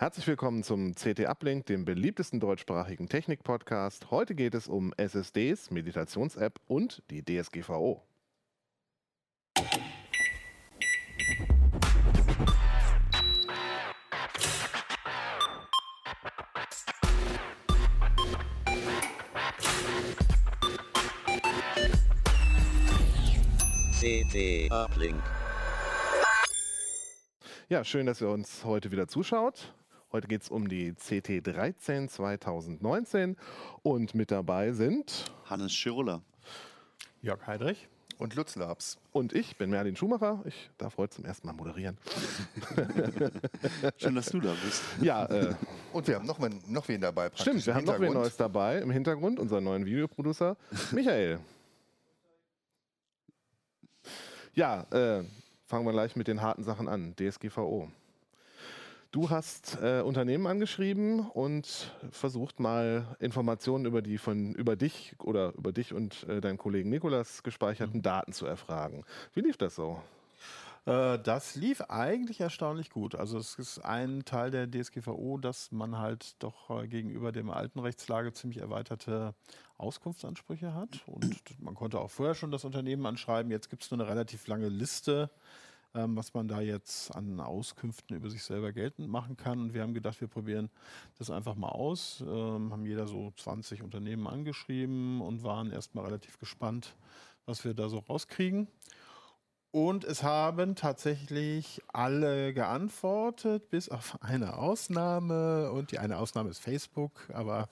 Herzlich willkommen zum CT Uplink, dem beliebtesten deutschsprachigen Technik-Podcast. Heute geht es um SSDs, Meditations-App und die DSGVO. CT Uplink. Ja, schön, dass ihr uns heute wieder zuschaut. Heute geht es um die CT13 2019 und mit dabei sind Hannes Schiruller. Jörg Heidrich. Und Lutz Labs. und ich bin Merlin Schumacher. Ich darf heute zum ersten Mal moderieren. Schön, dass du da bist. Ja, äh, Und wir haben noch, mal, noch wen dabei. praktisch stimmt, wir haben noch wen. Neues dabei im Hintergrund, unseren neuen Videoproducer, Michael. Ja, äh, fangen wir gleich mit den harten Sachen an. DSGVO. Du hast äh, Unternehmen angeschrieben und versucht mal Informationen über die von über dich oder über dich und äh, deinen Kollegen Nikolas gespeicherten Daten zu erfragen. Wie lief das so? Äh, das lief eigentlich erstaunlich gut. Also es ist ein Teil der DSGVO, dass man halt doch äh, gegenüber dem alten Rechtslage ziemlich erweiterte Auskunftsansprüche hat. Und man konnte auch vorher schon das Unternehmen anschreiben. Jetzt gibt es nur eine relativ lange Liste, ähm, was man da jetzt an Auskünften über sich selber geltend machen kann. Und wir haben gedacht, wir probieren das einfach mal aus. Ähm, haben jeder so 20 Unternehmen angeschrieben und waren erstmal relativ gespannt, was wir da so rauskriegen. Und es haben tatsächlich alle geantwortet, bis auf eine Ausnahme. Und die eine Ausnahme ist Facebook. Aber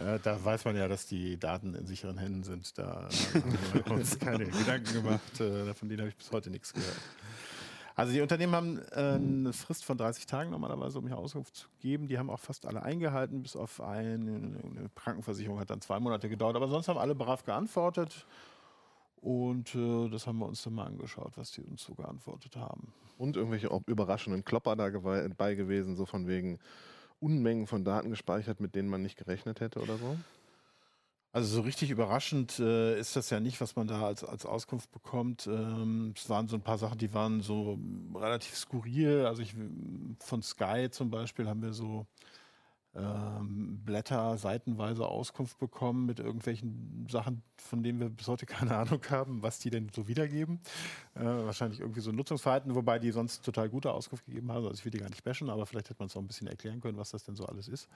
äh, da weiß man ja, dass die Daten in sicheren Händen sind. Da haben wir uns keine Gedanken gemacht. Äh, von denen habe ich bis heute nichts gehört. Also die Unternehmen haben äh, eine Frist von 30 Tagen normalerweise, um hier Auskunft zu geben. Die haben auch fast alle eingehalten, bis auf eine, eine Krankenversicherung hat dann zwei Monate gedauert. Aber sonst haben alle brav geantwortet. Und äh, das haben wir uns dann mal angeschaut, was die uns so geantwortet haben. Und irgendwelche überraschenden Klopper dabei gewesen, so von wegen Unmengen von Daten gespeichert, mit denen man nicht gerechnet hätte oder so? Also so richtig überraschend äh, ist das ja nicht, was man da als, als Auskunft bekommt. Ähm, es waren so ein paar Sachen, die waren so relativ skurril. Also ich, von Sky zum Beispiel haben wir so ähm, Blätter seitenweise Auskunft bekommen mit irgendwelchen Sachen, von denen wir bis heute keine Ahnung haben, was die denn so wiedergeben. Äh, wahrscheinlich irgendwie so ein Nutzungsverhalten, wobei die sonst total gute Auskunft gegeben haben. Also ich will die gar nicht bashen, aber vielleicht hätte man es auch ein bisschen erklären können, was das denn so alles ist.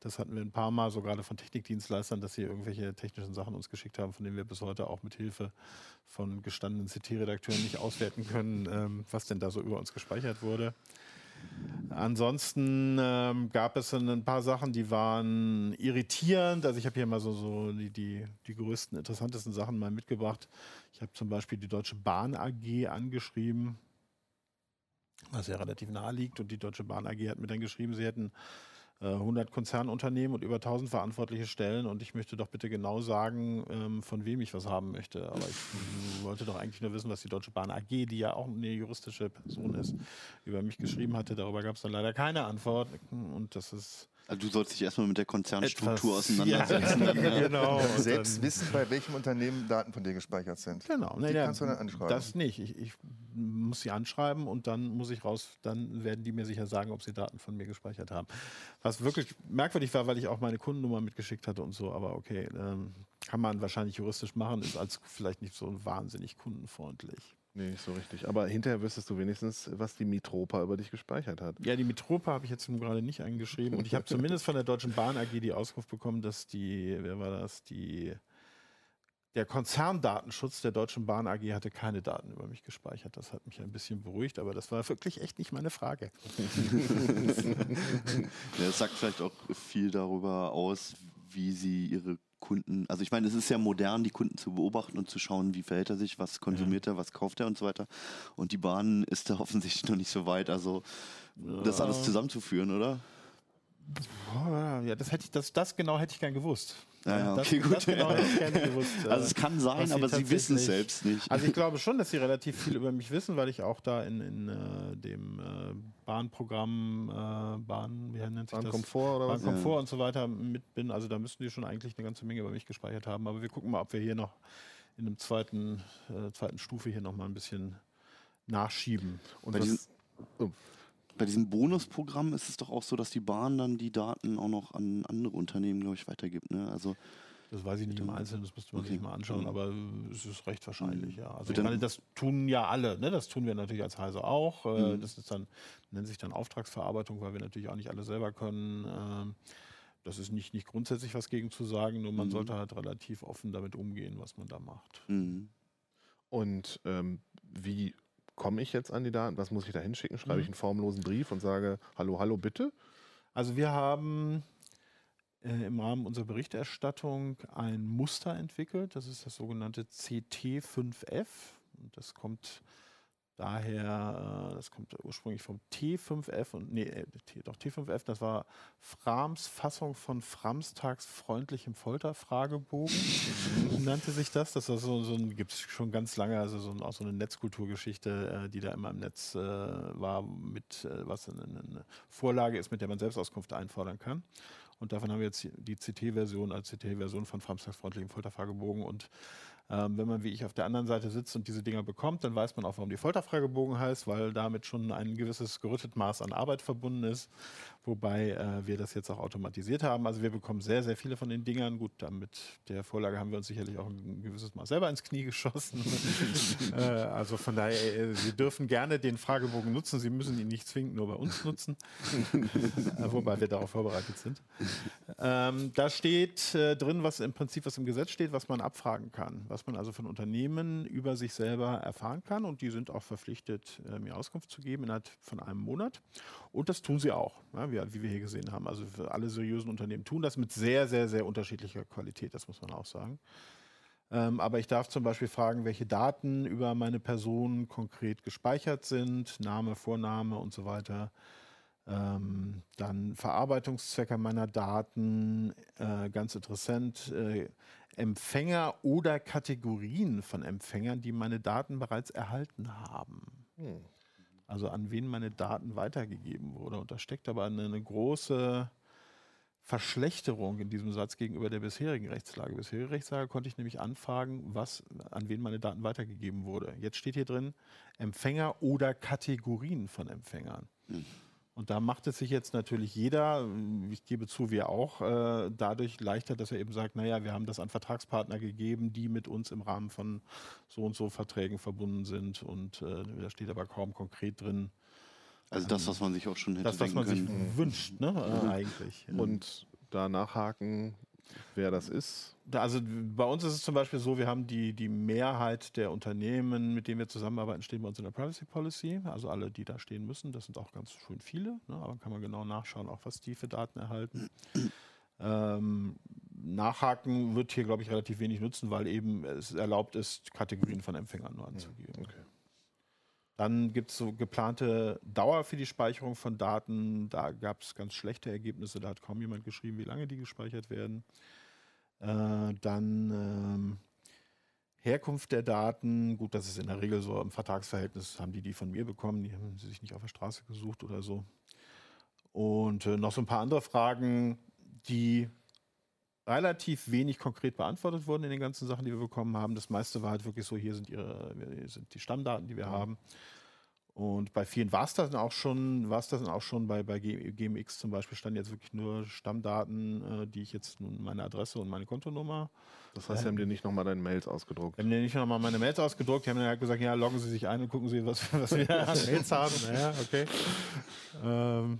Das hatten wir ein paar Mal, so gerade von Technikdienstleistern, dass sie irgendwelche technischen Sachen uns geschickt haben, von denen wir bis heute auch mit Hilfe von gestandenen CT-Redakteuren nicht auswerten können, ähm, was denn da so über uns gespeichert wurde. Ansonsten ähm, gab es ein paar Sachen, die waren irritierend. Also ich habe hier mal so, so die, die, die größten, interessantesten Sachen mal mitgebracht. Ich habe zum Beispiel die Deutsche Bahn AG angeschrieben, was ja relativ nahe liegt. Und die Deutsche Bahn AG hat mir dann geschrieben, sie hätten 100 Konzernunternehmen und über 1000 verantwortliche Stellen. Und ich möchte doch bitte genau sagen, ähm, von wem ich was haben möchte. Aber ich wollte doch eigentlich nur wissen, was die Deutsche Bahn AG, die ja auch eine juristische Person ist, über mich geschrieben hatte. Darüber gab es dann leider keine Antwort. Und das ist Also du sollst dich erstmal mit der Konzernstruktur etwas- auseinandersetzen. Ja, genau. Und Selbst dann- wissen, bei welchem Unternehmen Daten von dir gespeichert sind. Genau, Die kannst du dann anschreiben. Das nicht. Ich, ich muss sie anschreiben und dann muss ich raus, dann werden die mir sicher sagen, ob sie Daten von mir gespeichert haben. Was wirklich merkwürdig war, weil ich auch meine Kundennummer mitgeschickt hatte und so, aber okay, ähm, kann man wahrscheinlich juristisch machen, ist als vielleicht nicht so wahnsinnig kundenfreundlich. Nee, nicht so richtig. Aber hinterher wüsstest du wenigstens, was die Mitropa über dich gespeichert hat. Ja, die Mitropa habe ich jetzt nun gerade nicht angeschrieben und ich habe zumindest von der Deutschen Bahn AG die Auskunft bekommen, dass die, wer war das, die der Konzerndatenschutz der Deutschen Bahn AG hatte keine Daten über mich gespeichert. Das hat mich ein bisschen beruhigt, aber das war wirklich echt nicht meine Frage. Ja, das sagt vielleicht auch viel darüber aus, wie sie ihre Kunden, also ich meine, es ist ja modern, die Kunden zu beobachten und zu schauen, wie verhält er sich, was konsumiert er, was kauft er und so weiter. Und die Bahn ist da offensichtlich noch nicht so weit, also das alles zusammenzuführen, oder? Ja, das hätte ich, das, das genau hätte ich gern gewusst. Ja, ja, das, okay, gut. Das genau hätte ich gerne gewusst. Also äh, es kann sein, was aber sie wissen es selbst nicht. Also ich glaube schon, dass sie relativ viel über mich wissen, weil ich auch da in, in äh, dem äh, Bahnprogramm, äh, Bahn, wie nennt sich das? Bahnkomfort oder was? Bahnkomfort und so weiter mit bin. Also da müssten die schon eigentlich eine ganze Menge über mich gespeichert haben. Aber wir gucken mal, ob wir hier noch in einem zweiten, äh, zweiten Stufe hier noch mal ein bisschen nachschieben. Und Bei was, diesen- Bei diesem Bonusprogramm ist es doch auch so, dass die Bahn dann die Daten auch noch an andere Unternehmen, glaube ich, weitergibt. Ne? Also Das weiß ich nicht im Einzelnen, das müsste man Okay. sich mal anschauen, Mhm. aber es ist recht wahrscheinlich, Mhm. ja. Also ich meine, das tun ja alle, ne? Das tun wir natürlich als Heise auch. Äh, Mhm. Das ist dann, nennt sich dann Auftragsverarbeitung, weil wir natürlich auch nicht alle selber können. Ähm, Das ist nicht, nicht grundsätzlich was gegen zu sagen, nur man Mhm. sollte halt relativ offen damit umgehen, was man da macht. Mhm. Und ähm, wie komme ich jetzt an die Daten? Was muss ich da hinschicken? Schreibe ich Mhm. einen formlosen Brief und sage, hallo, hallo, bitte? Also wir haben äh, im Rahmen unserer Berichterstattung ein Muster entwickelt. Das ist das sogenannte CT5F. Und das kommt daher, äh, das kommt ursprünglich vom T5F und nee, äh, doch T5F, das war Frams Fassung von Framstags freundlichem Folterfragebogen, nannte sich das. Das war so, so ein, gibt es schon ganz lange, also so, ein- auch so eine Netzkulturgeschichte, äh, die da immer im Netz war, mit was eine, eine Vorlage ist, mit der man Selbstauskunft einfordern kann. Und davon haben wir jetzt die CT-Version als CT-Version von Framstags freundlichem Folterfragebogen und ähm, wenn man wie ich auf der anderen Seite sitzt und diese Dinger bekommt, dann weiß man auch, warum die Folterfragebogen heißt, weil damit schon ein gewisses gerüttet Maß an Arbeit verbunden ist, wobei äh, wir das jetzt auch automatisiert haben. Also wir bekommen sehr, sehr viele von den Dingern. Gut, damit der Vorlage haben wir uns sicherlich auch ein gewisses Maß selber ins Knie geschossen. äh, also von daher, äh, Sie dürfen gerne den Fragebogen nutzen. Sie müssen ihn nicht zwingend nur bei uns nutzen, äh, wobei wir darauf vorbereitet sind. Ähm, da steht äh, drin, was im Prinzip, was im Gesetz steht, was man abfragen kann, was man also von Unternehmen über sich selber erfahren kann. Und die sind auch verpflichtet, äh, mir Auskunft zu geben innerhalb von einem Monat. Und das tun sie auch, ja, wie, wie wir hier gesehen haben. Also alle seriösen Unternehmen tun das mit sehr, sehr, sehr unterschiedlicher Qualität, das muss man auch sagen. Ähm, aber ich darf zum Beispiel fragen, welche Daten über meine Person konkret gespeichert sind, Name, Vorname und so weiter. Ähm, dann Verarbeitungszwecke meiner Daten, äh, ganz interessant, äh, Empfänger oder Kategorien von Empfängern, die meine Daten bereits erhalten haben. Hm. Also an wen meine Daten weitergegeben wurde. Und da steckt aber eine, eine große Verschlechterung in diesem Satz gegenüber der bisherigen Rechtslage. Bisherige Rechtslage konnte ich nämlich anfragen, was, an wen meine Daten weitergegeben wurde. Jetzt steht hier drin Empfänger oder Kategorien von Empfängern. Mhm. Und da macht es sich jetzt natürlich jeder, ich gebe zu, wir auch, äh, dadurch leichter, dass er eben sagt, naja, wir haben das an Vertragspartner gegeben, die mit uns im Rahmen von so und so Verträgen verbunden sind. Und äh, da steht aber kaum konkret drin, Also das, was man sich auch schon hätte das, was man sich können. wünscht, ne, äh, eigentlich. Und da nachhaken, wer das ist. Also bei uns ist es zum Beispiel so, wir haben die, die Mehrheit der Unternehmen, mit denen wir zusammenarbeiten, stehen bei uns in der Privacy Policy. Also alle, die da stehen müssen, das sind auch ganz schön viele. Ne? Aber kann man genau nachschauen, auch was die für Daten erhalten. ähm, nachhaken wird hier, glaube ich, relativ wenig nutzen, weil eben es erlaubt ist, Kategorien von Empfängern nur anzugeben. Okay. Dann gibt es so geplante Dauer für die Speicherung von Daten. Da gab es ganz schlechte Ergebnisse. Da hat kaum jemand geschrieben, wie lange die gespeichert werden. Äh, dann ähm, Herkunft der Daten. Gut, das ist in der Regel so im Vertragsverhältnis. Haben die die von mir bekommen? Die haben sie sich nicht auf der Straße gesucht oder so. Und äh, noch so ein paar andere Fragen, die relativ wenig konkret beantwortet wurden in den ganzen Sachen, die wir bekommen haben. Das meiste war halt wirklich so, hier sind, ihre, hier sind die Stammdaten, die wir haben. Und bei vielen war es das dann auch schon, war es das dann auch schon, bei, bei GMX zum Beispiel standen jetzt wirklich nur Stammdaten, äh, die ich jetzt nun meine Adresse und meine Kontonummer. Das heißt, sie haben dir nicht nochmal deine Mails ausgedruckt. Haben ja nicht nochmal meine Mails ausgedruckt, die haben dann halt gesagt, ja, loggen Sie sich ein und gucken Sie, was, was wir an Mails haben. Naja, okay. Ähm,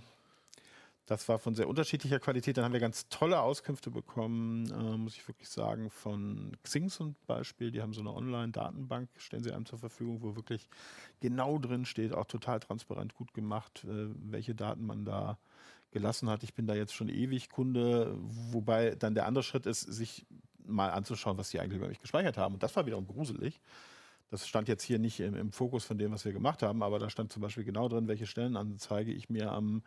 das war von sehr unterschiedlicher Qualität. Dann haben wir ganz tolle Auskünfte bekommen, äh, muss ich wirklich sagen, von Xing zum Beispiel. Die haben so eine Online-Datenbank, stellen sie einem zur Verfügung, wo wirklich genau drin steht, auch total transparent gut gemacht, äh, welche Daten man da gelassen hat. Ich bin da jetzt schon ewig Kunde, wobei dann der andere Schritt ist, sich mal anzuschauen, was die eigentlich über mich gespeichert haben. Und das war wiederum gruselig. Das stand jetzt hier nicht im, im Fokus von dem, was wir gemacht haben, aber da stand zum Beispiel genau drin, welche Stellenanzeige ich mir am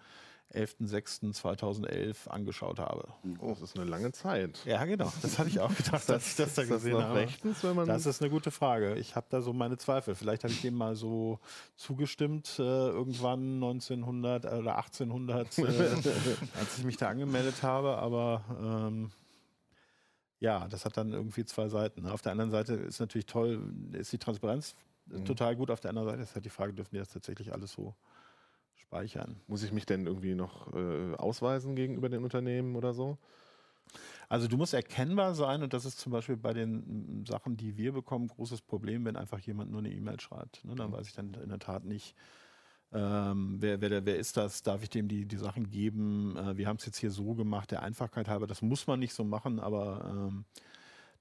11.06.2011 angeschaut habe. Oh, das ist eine lange Zeit. Ja, genau. Das habe ich auch gedacht, als ich das da Ist das gesehen noch habe. rechtens, wenn man Das ist eine gute Frage. Ich habe da so meine Zweifel. Vielleicht habe ich dem mal so zugestimmt, äh, irgendwann 1900 oder 1800, äh, als ich mich da angemeldet habe. Aber ähm, ja, das hat dann irgendwie zwei Seiten. Auf der anderen Seite ist natürlich toll, ist die Transparenz Mhm. total gut. Auf der anderen Seite ist halt die Frage, dürfen die das tatsächlich alles so speichern. Muss ich mich denn irgendwie noch äh, ausweisen gegenüber den Unternehmen oder so? Also du musst erkennbar sein und das ist zum Beispiel bei den mm, Sachen, die wir bekommen, großes Problem, wenn einfach jemand nur eine E-Mail schreibt. Ne? Dann weiß ich dann in der Tat nicht, ähm, wer, wer, wer ist das? Darf ich dem die, die Sachen geben? Äh, wir haben es jetzt hier so gemacht, der Einfachkeit halber. Das muss man nicht so machen, aber ähm,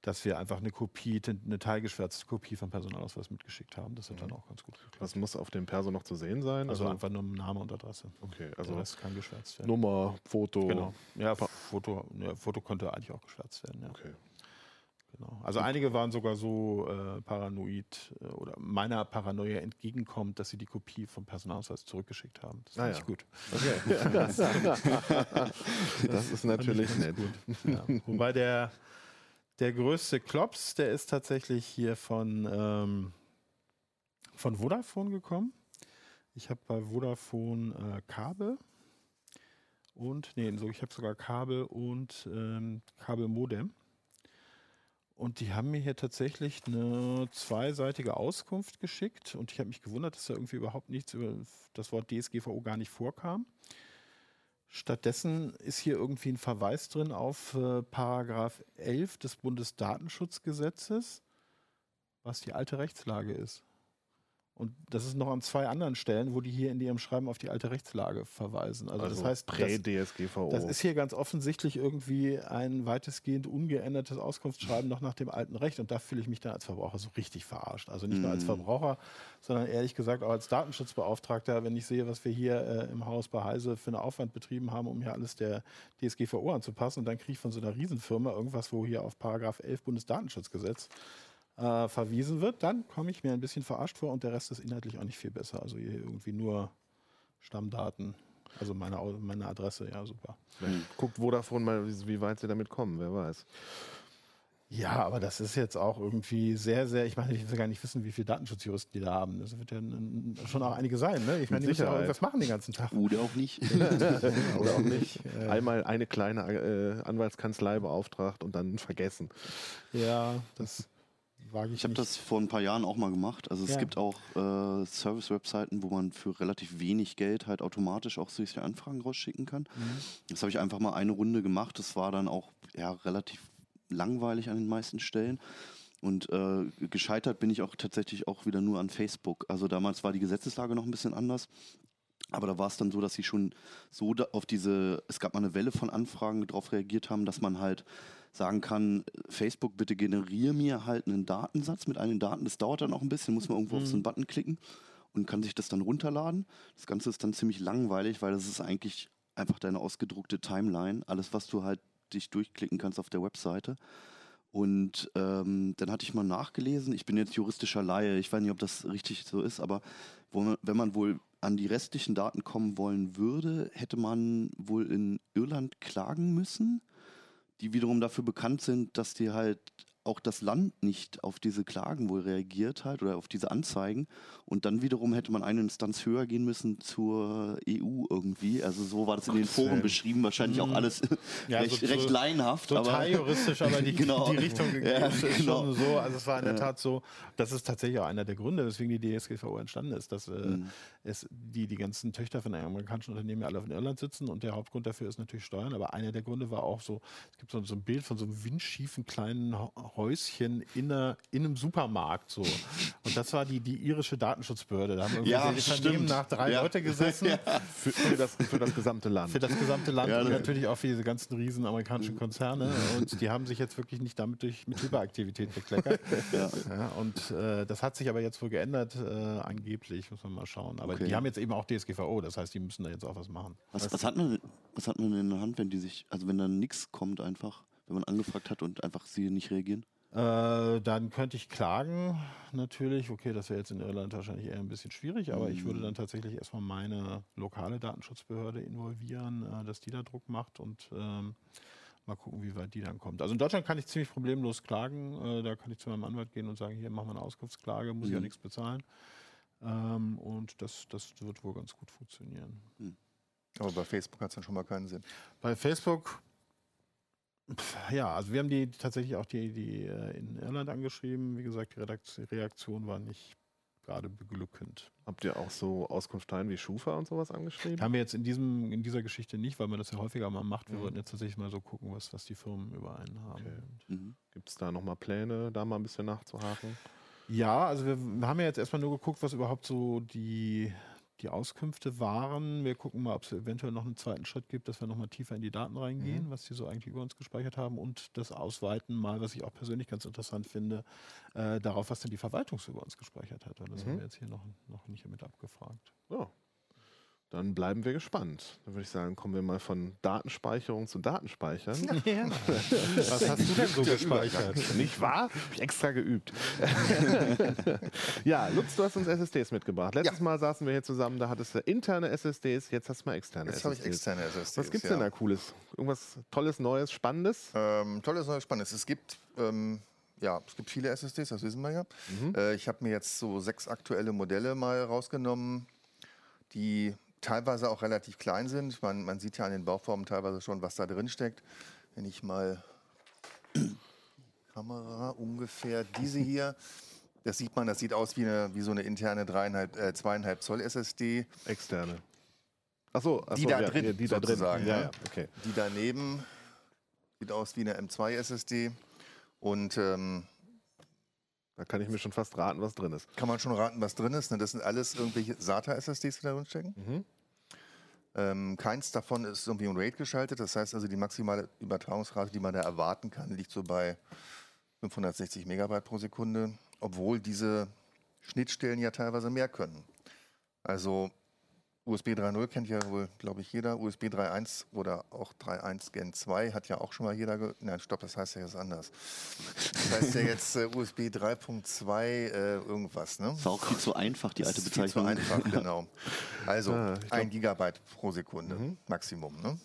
dass wir einfach eine Kopie, eine teilgeschwärzte Kopie vom Personalausweis mitgeschickt haben, das hat dann auch ganz gut geklappt. Was muss auf dem Perso noch zu sehen sein? Also einfach nur Name und Adresse. okay, Also also Rest kann geschwärzt werden. Nummer, Foto. Genau. Ja, Foto, ja, Foto konnte eigentlich auch geschwärzt werden. Ja. Okay. Genau. Also einige waren sogar so äh, paranoid äh, oder meiner Paranoia entgegenkommt, dass sie die Kopie vom Personalausweis zurückgeschickt haben. Das Ah, fand ja. ich gut. Okay. das ist natürlich nett. Ja. Wobei der, der größte Klops, der ist tatsächlich hier von, ähm, von Vodafone gekommen. Ich habe bei Vodafone äh, Kabel und, nee, so, ich habe sogar Kabel und ähm, Kabelmodem. Und die haben mir hier tatsächlich eine zweiseitige Auskunft geschickt und ich habe mich gewundert, dass da irgendwie überhaupt nichts über das Wort DSGVO gar nicht vorkam. Stattdessen ist hier irgendwie ein Verweis drin auf äh, Paragraph 11 des Bundesdatenschutzgesetzes, was die alte Rechtslage ist. Und das ist noch an zwei anderen Stellen, wo die hier in ihrem Schreiben auf die alte Rechtslage verweisen. Also, das heißt, das, Prä-DSGVO. das ist hier ganz offensichtlich irgendwie ein weitestgehend ungeändertes Auskunftsschreiben noch nach dem alten Recht. Und da fühle ich mich dann als Verbraucher so richtig verarscht. Also nicht nur als Mhm. Verbraucher, sondern ehrlich gesagt auch als Datenschutzbeauftragter, wenn ich sehe, was wir hier äh, im Haus bei Heise für einen Aufwand betrieben haben, um hier alles der DSGVO anzupassen. Und dann kriege ich von so einer Riesenfirma irgendwas, wo hier auf Paragraph 11 Bundesdatenschutzgesetz äh, verwiesen wird, dann komme ich mir ein bisschen verarscht vor und der Rest ist inhaltlich auch nicht viel besser. Also hier irgendwie nur Stammdaten, also meine, meine Adresse, ja super. Vielleicht Guckt Vodafone mal, wie, weit sie damit kommen, wer weiß. Ja, aber das ist jetzt auch irgendwie sehr, sehr, ich meine, ich will gar nicht wissen, wie viele Datenschutzjuristen die da haben. Das wird ja schon auch einige sein, ne? Ich meine, die müssen ja auch irgendwas machen den ganzen Tag. Oder auch nicht. Oder auch nicht. Äh, Einmal eine kleine äh, Anwaltskanzlei beauftragt und dann vergessen. ja, das wage ich, Ich habe das vor ein paar Jahren auch mal gemacht. Also es Ja. gibt auch äh, Service-Webseiten, wo man für relativ wenig Geld halt automatisch auch solche Anfragen rausschicken kann. Mhm. Das habe ich einfach mal eine Runde gemacht. Das war dann auch ja, relativ langweilig an den meisten Stellen. Und äh, gescheitert bin ich auch tatsächlich auch wieder nur an Facebook. Also damals war die Gesetzeslage noch ein bisschen anders. Aber da war es dann so, dass sie schon so auf diese, es gab mal eine Welle von Anfragen, die darauf reagiert haben, dass man halt sagen kann, Facebook, bitte generiere mir halt einen Datensatz mit allen Daten. Das dauert dann auch ein bisschen, muss man irgendwo auf so einen Button klicken und kann sich das dann runterladen. Das Ganze ist dann ziemlich langweilig, weil das ist eigentlich einfach deine ausgedruckte Timeline. Alles, was du halt dich durchklicken kannst auf der Webseite. Und ähm, dann hatte ich mal nachgelesen, ich bin jetzt juristischer Laie, ich weiß nicht, ob das richtig so ist, aber man, wenn man wohl an die restlichen Daten kommen wollen würde, hätte man wohl in Irland klagen müssen, die wiederum dafür bekannt sind, dass die halt auch das Land nicht auf diese Klagen wohl reagiert hat oder auf diese Anzeigen. Und dann wiederum hätte man eine Instanz höher gehen müssen zur EU irgendwie. Also so war das in den Gottes Foren Willen. beschrieben, wahrscheinlich auch alles Ja, recht, so- recht laienhaft. Total aber juristisch, aber die, Genau. die Richtung Ja, ist, genau. schon so. Also es war in der Tat so, das ist tatsächlich auch einer der Gründe, weswegen die DSGVO entstanden ist, dass äh, Mhm. es die, die ganzen Töchter von einem amerikanischen Unternehmen ja alle in Irland sitzen und der Hauptgrund dafür ist natürlich Steuern, aber einer der Gründe war auch so, es gibt so, so ein Bild von so einem windschiefen kleinen Häuschen in, einer, in einem Supermarkt so. Und das war die, die irische Datenschutzbehörde. Da haben irgendwie Ja, die Unternehmen nach drei Ja. Leute gesessen. Für, für, das, für das gesamte Land. Für das gesamte Land Ja, und ne. natürlich auch für diese ganzen riesen amerikanischen Konzerne. Und die haben sich jetzt wirklich nicht damit durch mit Hyperaktivität bekleckert. Ja. Ja, und äh, das hat sich aber jetzt wohl geändert, äh, angeblich, muss man mal schauen. Aber Okay. die haben jetzt eben auch DSGVO, das heißt, die müssen da jetzt auch was machen. Was, was, hat man, was hat man in der Hand, wenn die sich, also wenn dann nichts kommt einfach, wenn man angefragt hat und einfach sie nicht reagieren? Äh, dann könnte ich klagen, natürlich. Okay, das wäre jetzt in Irland wahrscheinlich eher ein bisschen schwierig, aber ich würde dann tatsächlich erstmal meine lokale Datenschutzbehörde involvieren, äh, dass die da Druck macht und ähm, mal gucken, wie weit die dann kommt. Also in Deutschland kann ich ziemlich problemlos klagen. Äh, da kann ich zu meinem Anwalt gehen und sagen, hier machen wir eine Auskunftsklage, muss ich ja Mhm. nichts bezahlen. Ähm, und das, das wird wohl ganz gut funktionieren. Aber bei Facebook hat es dann schon mal keinen Sinn. Bei Facebook, ja, also wir haben die tatsächlich auch die, die äh, in Irland angeschrieben. Wie gesagt, die Reaktion war nicht gerade beglückend. Habt ihr auch so Auskunfteien wie Schufa und sowas angeschrieben? Haben wir jetzt in, diesem, in dieser Geschichte nicht, weil man das ja häufiger mal macht. Wir Mhm. wollten jetzt tatsächlich mal so gucken, was, was die Firmen über einen haben. Okay. Mhm. Gibt es da nochmal Pläne, da mal ein bisschen nachzuhaken? Ja, also wir wir haben ja jetzt erstmal nur geguckt, was überhaupt so die, die Auskünfte waren. Wir gucken mal, ob es eventuell noch einen zweiten Schritt gibt, dass wir nochmal tiefer in die Daten reingehen, was die so eigentlich über uns gespeichert haben und das Ausweiten mal, was ich auch persönlich ganz interessant finde, äh, darauf, was denn die Verwaltung so über uns gespeichert hat. Weil das Mhm. haben wir jetzt hier noch, noch nicht mit abgefragt. Ja. Dann bleiben wir gespannt. Dann würde ich sagen, kommen wir mal von Datenspeicherung zu Datenspeichern. Ja. was hast du denn so gespeichert? Nicht wahr? Hab ich extra geübt. ja, Lutz, du hast uns SSDs mitgebracht. Letztes Mal saßen wir hier zusammen, da hattest du interne SSDs, jetzt hast du mal externe Jetzt habe ich SSDs. externe SSDs. Was gibt's ja. denn da Cooles? Irgendwas Tolles, Neues, Spannendes? Ähm, tolles neues Spannendes. Es gibt, ähm, ja, es gibt viele SSDs, das wissen wir ja. Mhm. Äh, ich habe mir jetzt so sechs aktuelle Modelle mal rausgenommen, die teilweise auch relativ klein sind. Man, man sieht ja an den Bauformen teilweise schon, was da drin steckt. Wenn ich mal Kamera ungefähr diese hier, das sieht man, das sieht aus wie, eine, wie so eine interne dreieinhalb, äh, zweieinhalb Zoll SSD. Externe. Achso, ach Die so, da ja, drin, die da drin. sozusagen, Ja, ja. ja, okay. Die daneben sieht aus wie eine M2 SSD. Und ähm, Da kann ich mir schon fast raten, was drin ist. kann man schon raten, was drin ist. Ne? Das sind alles irgendwelche SATA-SSDs, die da drin stecken. Mhm. Ähm, keins davon ist irgendwie um RAID geschaltet. Das heißt also, die maximale Übertragungsrate, die man da erwarten kann, liegt so bei 560 Megabyte pro Sekunde. Obwohl diese Schnittstellen ja teilweise mehr können. Also USB 3.0 kennt ja wohl, glaube ich, jeder. USB 3.1 oder auch 3.1 Gen 2 hat ja auch schon mal jeder. Nein, stopp, das heißt ja jetzt anders. Das heißt ja jetzt äh, USB 3.2 äh, irgendwas, ne? Das war auch viel zu einfach, die Das alte ist viel zu Bezeichnung. einfach, genau. Also Ah, ein Gigabyte pro Sekunde Maximum, ne?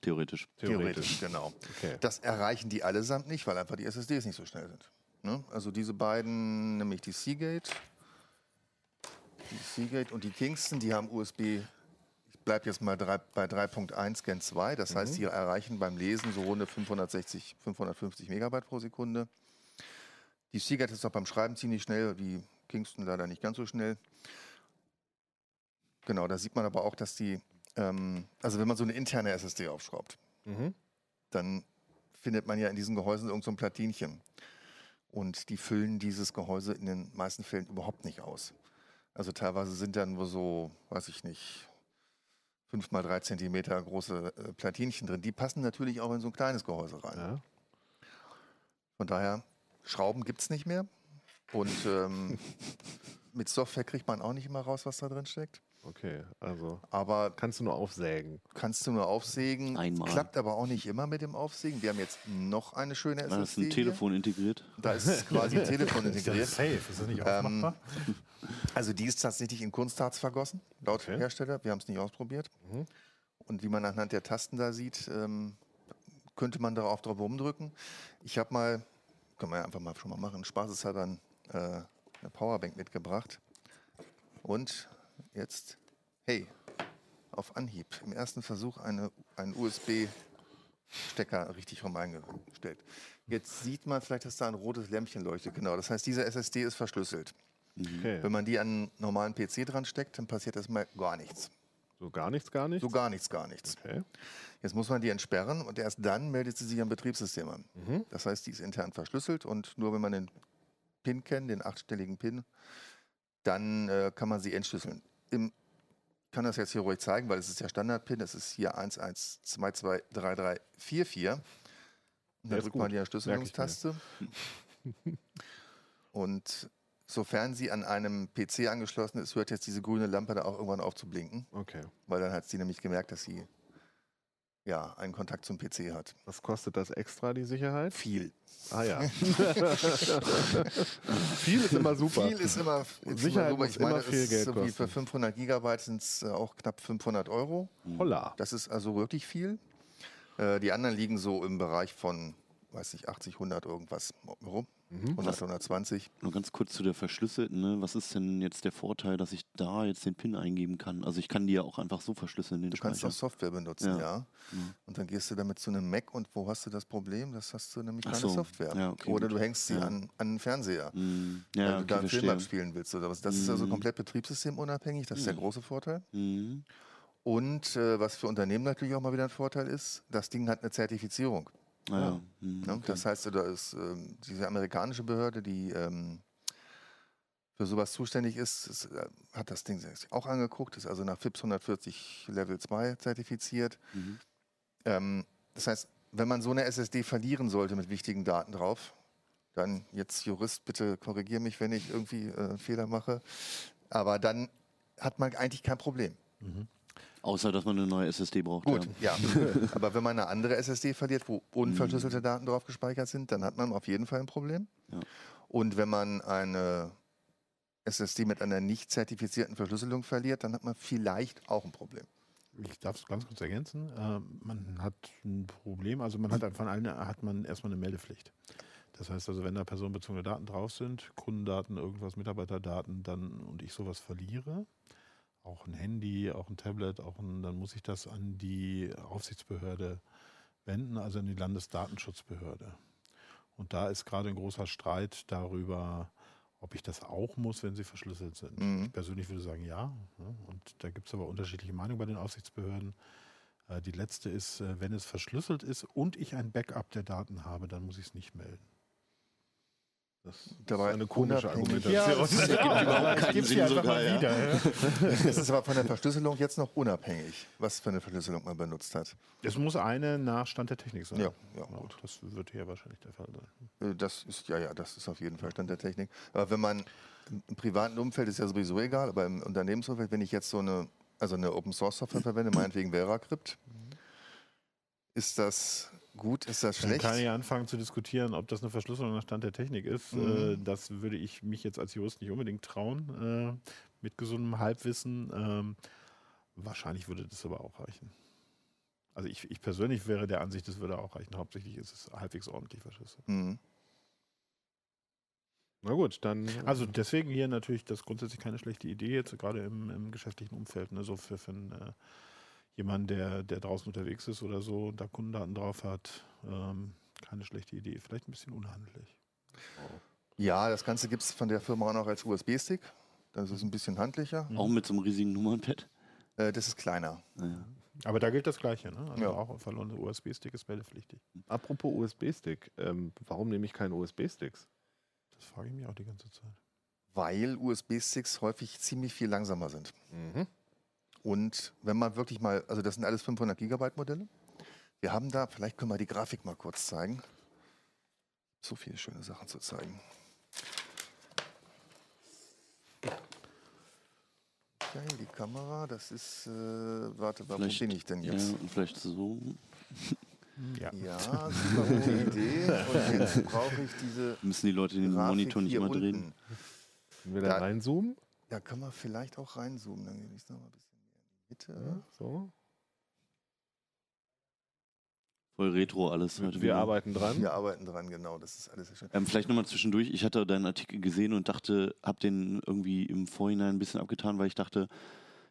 Theoretisch. Theoretisch. genau. Okay. Das erreichen die allesamt nicht, weil einfach die SSDs nicht so schnell sind. Ne? Also diese beiden, nämlich die Seagate, die Seagate und die Kingston, die haben USB, ich bleibe jetzt mal drei, bei 3.1 Gen 2, das heißt, die erreichen beim Lesen so runde 560, 550 Megabyte pro Sekunde. Die Seagate ist auch beim Schreiben ziemlich schnell, die Kingston leider nicht ganz so schnell. Genau, da sieht man aber auch, dass die, ähm, also wenn man so eine interne SSD aufschraubt, Mhm. dann findet man ja in diesen Gehäusen irgend so ein Platinchen. Und die füllen dieses Gehäuse in den meisten Fällen überhaupt nicht aus. Also teilweise sind dann nur so, weiß ich nicht, 5 mal 3 Zentimeter große äh, Platinchen drin. Die passen natürlich auch in so ein kleines Gehäuse rein. Ja. Von daher, Schrauben gibt es nicht mehr. Und ähm, mit Software kriegt man auch nicht immer raus, was da drin steckt. Okay, also Aber kannst du nur aufsägen. kannst du nur aufsägen. Einmal. Klappt aber auch nicht immer mit dem Aufsägen. Wir haben jetzt noch eine schöne SSD. Da ist ein hier. Telefon integriert. Da ist quasi ein Telefon integriert. safe? Ist das nicht Ähm, aufmachbar? Also die ist tatsächlich in Kunstharz vergossen, laut Okay. Hersteller. Wir haben es nicht ausprobiert. Mhm. Und wie man anhand der Tasten da sieht, ähm, könnte man darauf drauf rumdrücken. Ich habe mal, können wir ja einfach mal schon mal machen, spaßeshalber ein, äh, eine Powerbank mitgebracht. Und jetzt, hey, auf Anhieb, im ersten Versuch eine, einen USB-Stecker richtig rum eingestellt. Jetzt sieht man vielleicht, dass da ein rotes Lämpchen leuchtet. Genau, das heißt, diese SSD ist verschlüsselt. Okay. Wenn man die an einen normalen PC dran steckt, dann passiert erstmal gar nichts. So gar nichts, gar nichts? So gar nichts, gar nichts. Okay. Jetzt muss man die entsperren und erst dann meldet sie sich am Betriebssystem an. Das heißt, die ist intern verschlüsselt und nur wenn man den PIN kennt, den achtstelligen PIN, dann äh, kann man sie entschlüsseln. Im, ich kann das jetzt hier ruhig zeigen, weil es ist der Standard-PIN, das ist hier 11223344. Und ist drückt gut, man die. Entschlüsselungstaste. und sofern sie an einem PC angeschlossen ist, hört jetzt diese grüne Lampe da auch irgendwann auf zu blinken, Okay. weil dann hat sie nämlich gemerkt, dass sie ja einen Kontakt zum PC hat. Was kostet das extra, die Sicherheit? Viel. Ah ja. Viel ist immer super. Viel ist immer, ist Sicherheit immer super. Ich meine, immer viel Geld so wie für kosten. 500 Gigabyte sind es äh, auch knapp 500 Euro. Holla. Das ist also wirklich viel. Äh, die anderen liegen so im Bereich von, weiß ich, 80, 100 irgendwas rum. Mhm. 100, 120. Nur ganz kurz zu der verschlüsselten. Ne? Was ist denn jetzt der Vorteil, dass ich da jetzt den PIN eingeben kann? Also ich kann die ja auch einfach so verschlüsseln, den Du kannst Speicher. auch Software benutzen, Ja. ja. Mhm. Und dann gehst du damit zu einem Mac und wo hast du das Problem? Das hast du nämlich keine so. Software. Ja, okay, Oder gut. du hängst sie Ja. an, an den Fernseher. Mhm. weil Ja, du okay, da einen Film abspielen willst oder was. Das ist also Mhm. komplett betriebssystemunabhängig, das ist der Mhm. große Vorteil. Mhm. Und äh, was für Unternehmen natürlich auch mal wieder ein Vorteil ist, das Ding hat eine Zertifizierung. Ja. Mhm, Ne? okay. Das heißt, da ist ähm, diese amerikanische Behörde, die ähm, für sowas zuständig ist, ist äh, hat das Ding sich auch angeguckt, ist also nach FIPS 140 Level 2 zertifiziert. Mhm. Ähm, das heißt, wenn man so eine SSD verlieren sollte mit wichtigen Daten drauf, dann jetzt Jurist, bitte korrigier mich, wenn ich irgendwie äh, einen Fehler mache, aber dann hat man eigentlich kein Problem. Außer, dass man eine neue SSD braucht. Gut, Ja. ja. Aber wenn man eine andere SSD verliert, wo unverschlüsselte Daten drauf gespeichert sind, dann hat man auf jeden Fall ein Problem. Ja. Und wenn man eine SSD mit einer nicht zertifizierten Verschlüsselung verliert, dann hat man vielleicht auch ein Problem. Ich darf es ganz kurz ergänzen. Ähm, man hat ein Problem, also man hat von allen hat man erstmal eine Meldepflicht. Das heißt also, wenn da personenbezogene Daten drauf sind, Kundendaten, irgendwas, Mitarbeiterdaten, dann und ich sowas verliere, auch ein Handy, auch ein Tablet, auch ein, dann muss ich das an die Aufsichtsbehörde wenden, also an die Landesdatenschutzbehörde. Und da ist gerade ein großer Streit darüber, ob ich das auch muss, wenn sie verschlüsselt sind. Mhm. Ich persönlich würde sagen, ja. ne? Und da gibt es aber unterschiedliche Meinungen bei den Aufsichtsbehörden. Äh, Die letzte ist, äh, wenn es verschlüsselt ist und ich ein Backup der Daten habe, dann muss ich es nicht melden. Das Dabei ist eine komische Argumentation. das ist, ergibt überhaupt keinen Sinn einfach sogar, mal ja. wieder. Ja. Es ist aber von der Verschlüsselung jetzt noch unabhängig, was für eine Verschlüsselung man benutzt hat. Es muss eine nach Stand der Technik sein. Ja, ja, gut. Das wird hier wahrscheinlich der Fall sein. Äh, Das ist, ja, ja, das ist auf jeden Fall Stand der Technik. Aber wenn man im im privaten Umfeld ist ja sowieso egal, aber im Unternehmensumfeld, wenn ich jetzt so eine, also eine Open Source Software verwende, meinetwegen VeraCrypt, ist das gut, ist das Dann schlecht? kann ich anfangen zu diskutieren, ob das eine Verschlüsselung nach Stand der Technik ist. Mhm. Äh, Das würde ich mich jetzt als Jurist nicht unbedingt trauen, äh, mit gesundem Halbwissen. Ähm, Wahrscheinlich würde das aber auch reichen. Also ich, ich persönlich wäre der Ansicht, das würde auch reichen. Hauptsächlich ist es halbwegs ordentlich verschlüsselt. Mhm. Na gut, dann. Also deswegen hier natürlich das grundsätzlich keine schlechte Idee, jetzt gerade im, im geschäftlichen Umfeld. Ne? So für, für einen, jemanden, der, der draußen unterwegs ist oder so, und da Kundendaten drauf hat, ähm, keine schlechte Idee. Vielleicht ein bisschen unhandlich. Ja, das Ganze gibt es von der Firma auch noch als USB-Stick. Das ist ein bisschen handlicher. Auch mit so einem riesigen Nummernpad. Äh, das ist kleiner. Naja. Aber da gilt das Gleiche. Ne? Also Ja. auch ein verlorener USB-Stick ist meldepflichtig. Apropos USB-Stick, ähm, warum nehme ich keine USB-Sticks? Das frage ich mich auch die ganze Zeit. Weil USB-Sticks häufig ziemlich viel langsamer sind. Mhm. Und wenn man wirklich mal, also das sind alles 500 Gigabyte Modelle. Wir haben da, vielleicht können wir die Grafik mal kurz zeigen. So viele schöne Sachen zu zeigen. Geil, die Kamera, das ist, äh, warte, wo Vielleicht- bin ich denn Ja, jetzt? und vielleicht so. Ja. Ja, super gute Idee. Und jetzt brauche ich diese Müssen die Leute den Grafik Monitor nicht immer drehen. Wenn wir da Da- reinzoomen? Da kann man vielleicht auch reinzoomen. Dann gehe ich noch mal ein bisschen Mitte. So. Voll retro alles. Wir, heute wir wieder. arbeiten dran. Wir arbeiten dran, genau. Das ist alles sehr schön. Ähm, vielleicht nochmal zwischendurch. Ich hatte deinen Artikel gesehen und dachte, hab den irgendwie im Vorhinein ein bisschen abgetan, weil ich dachte,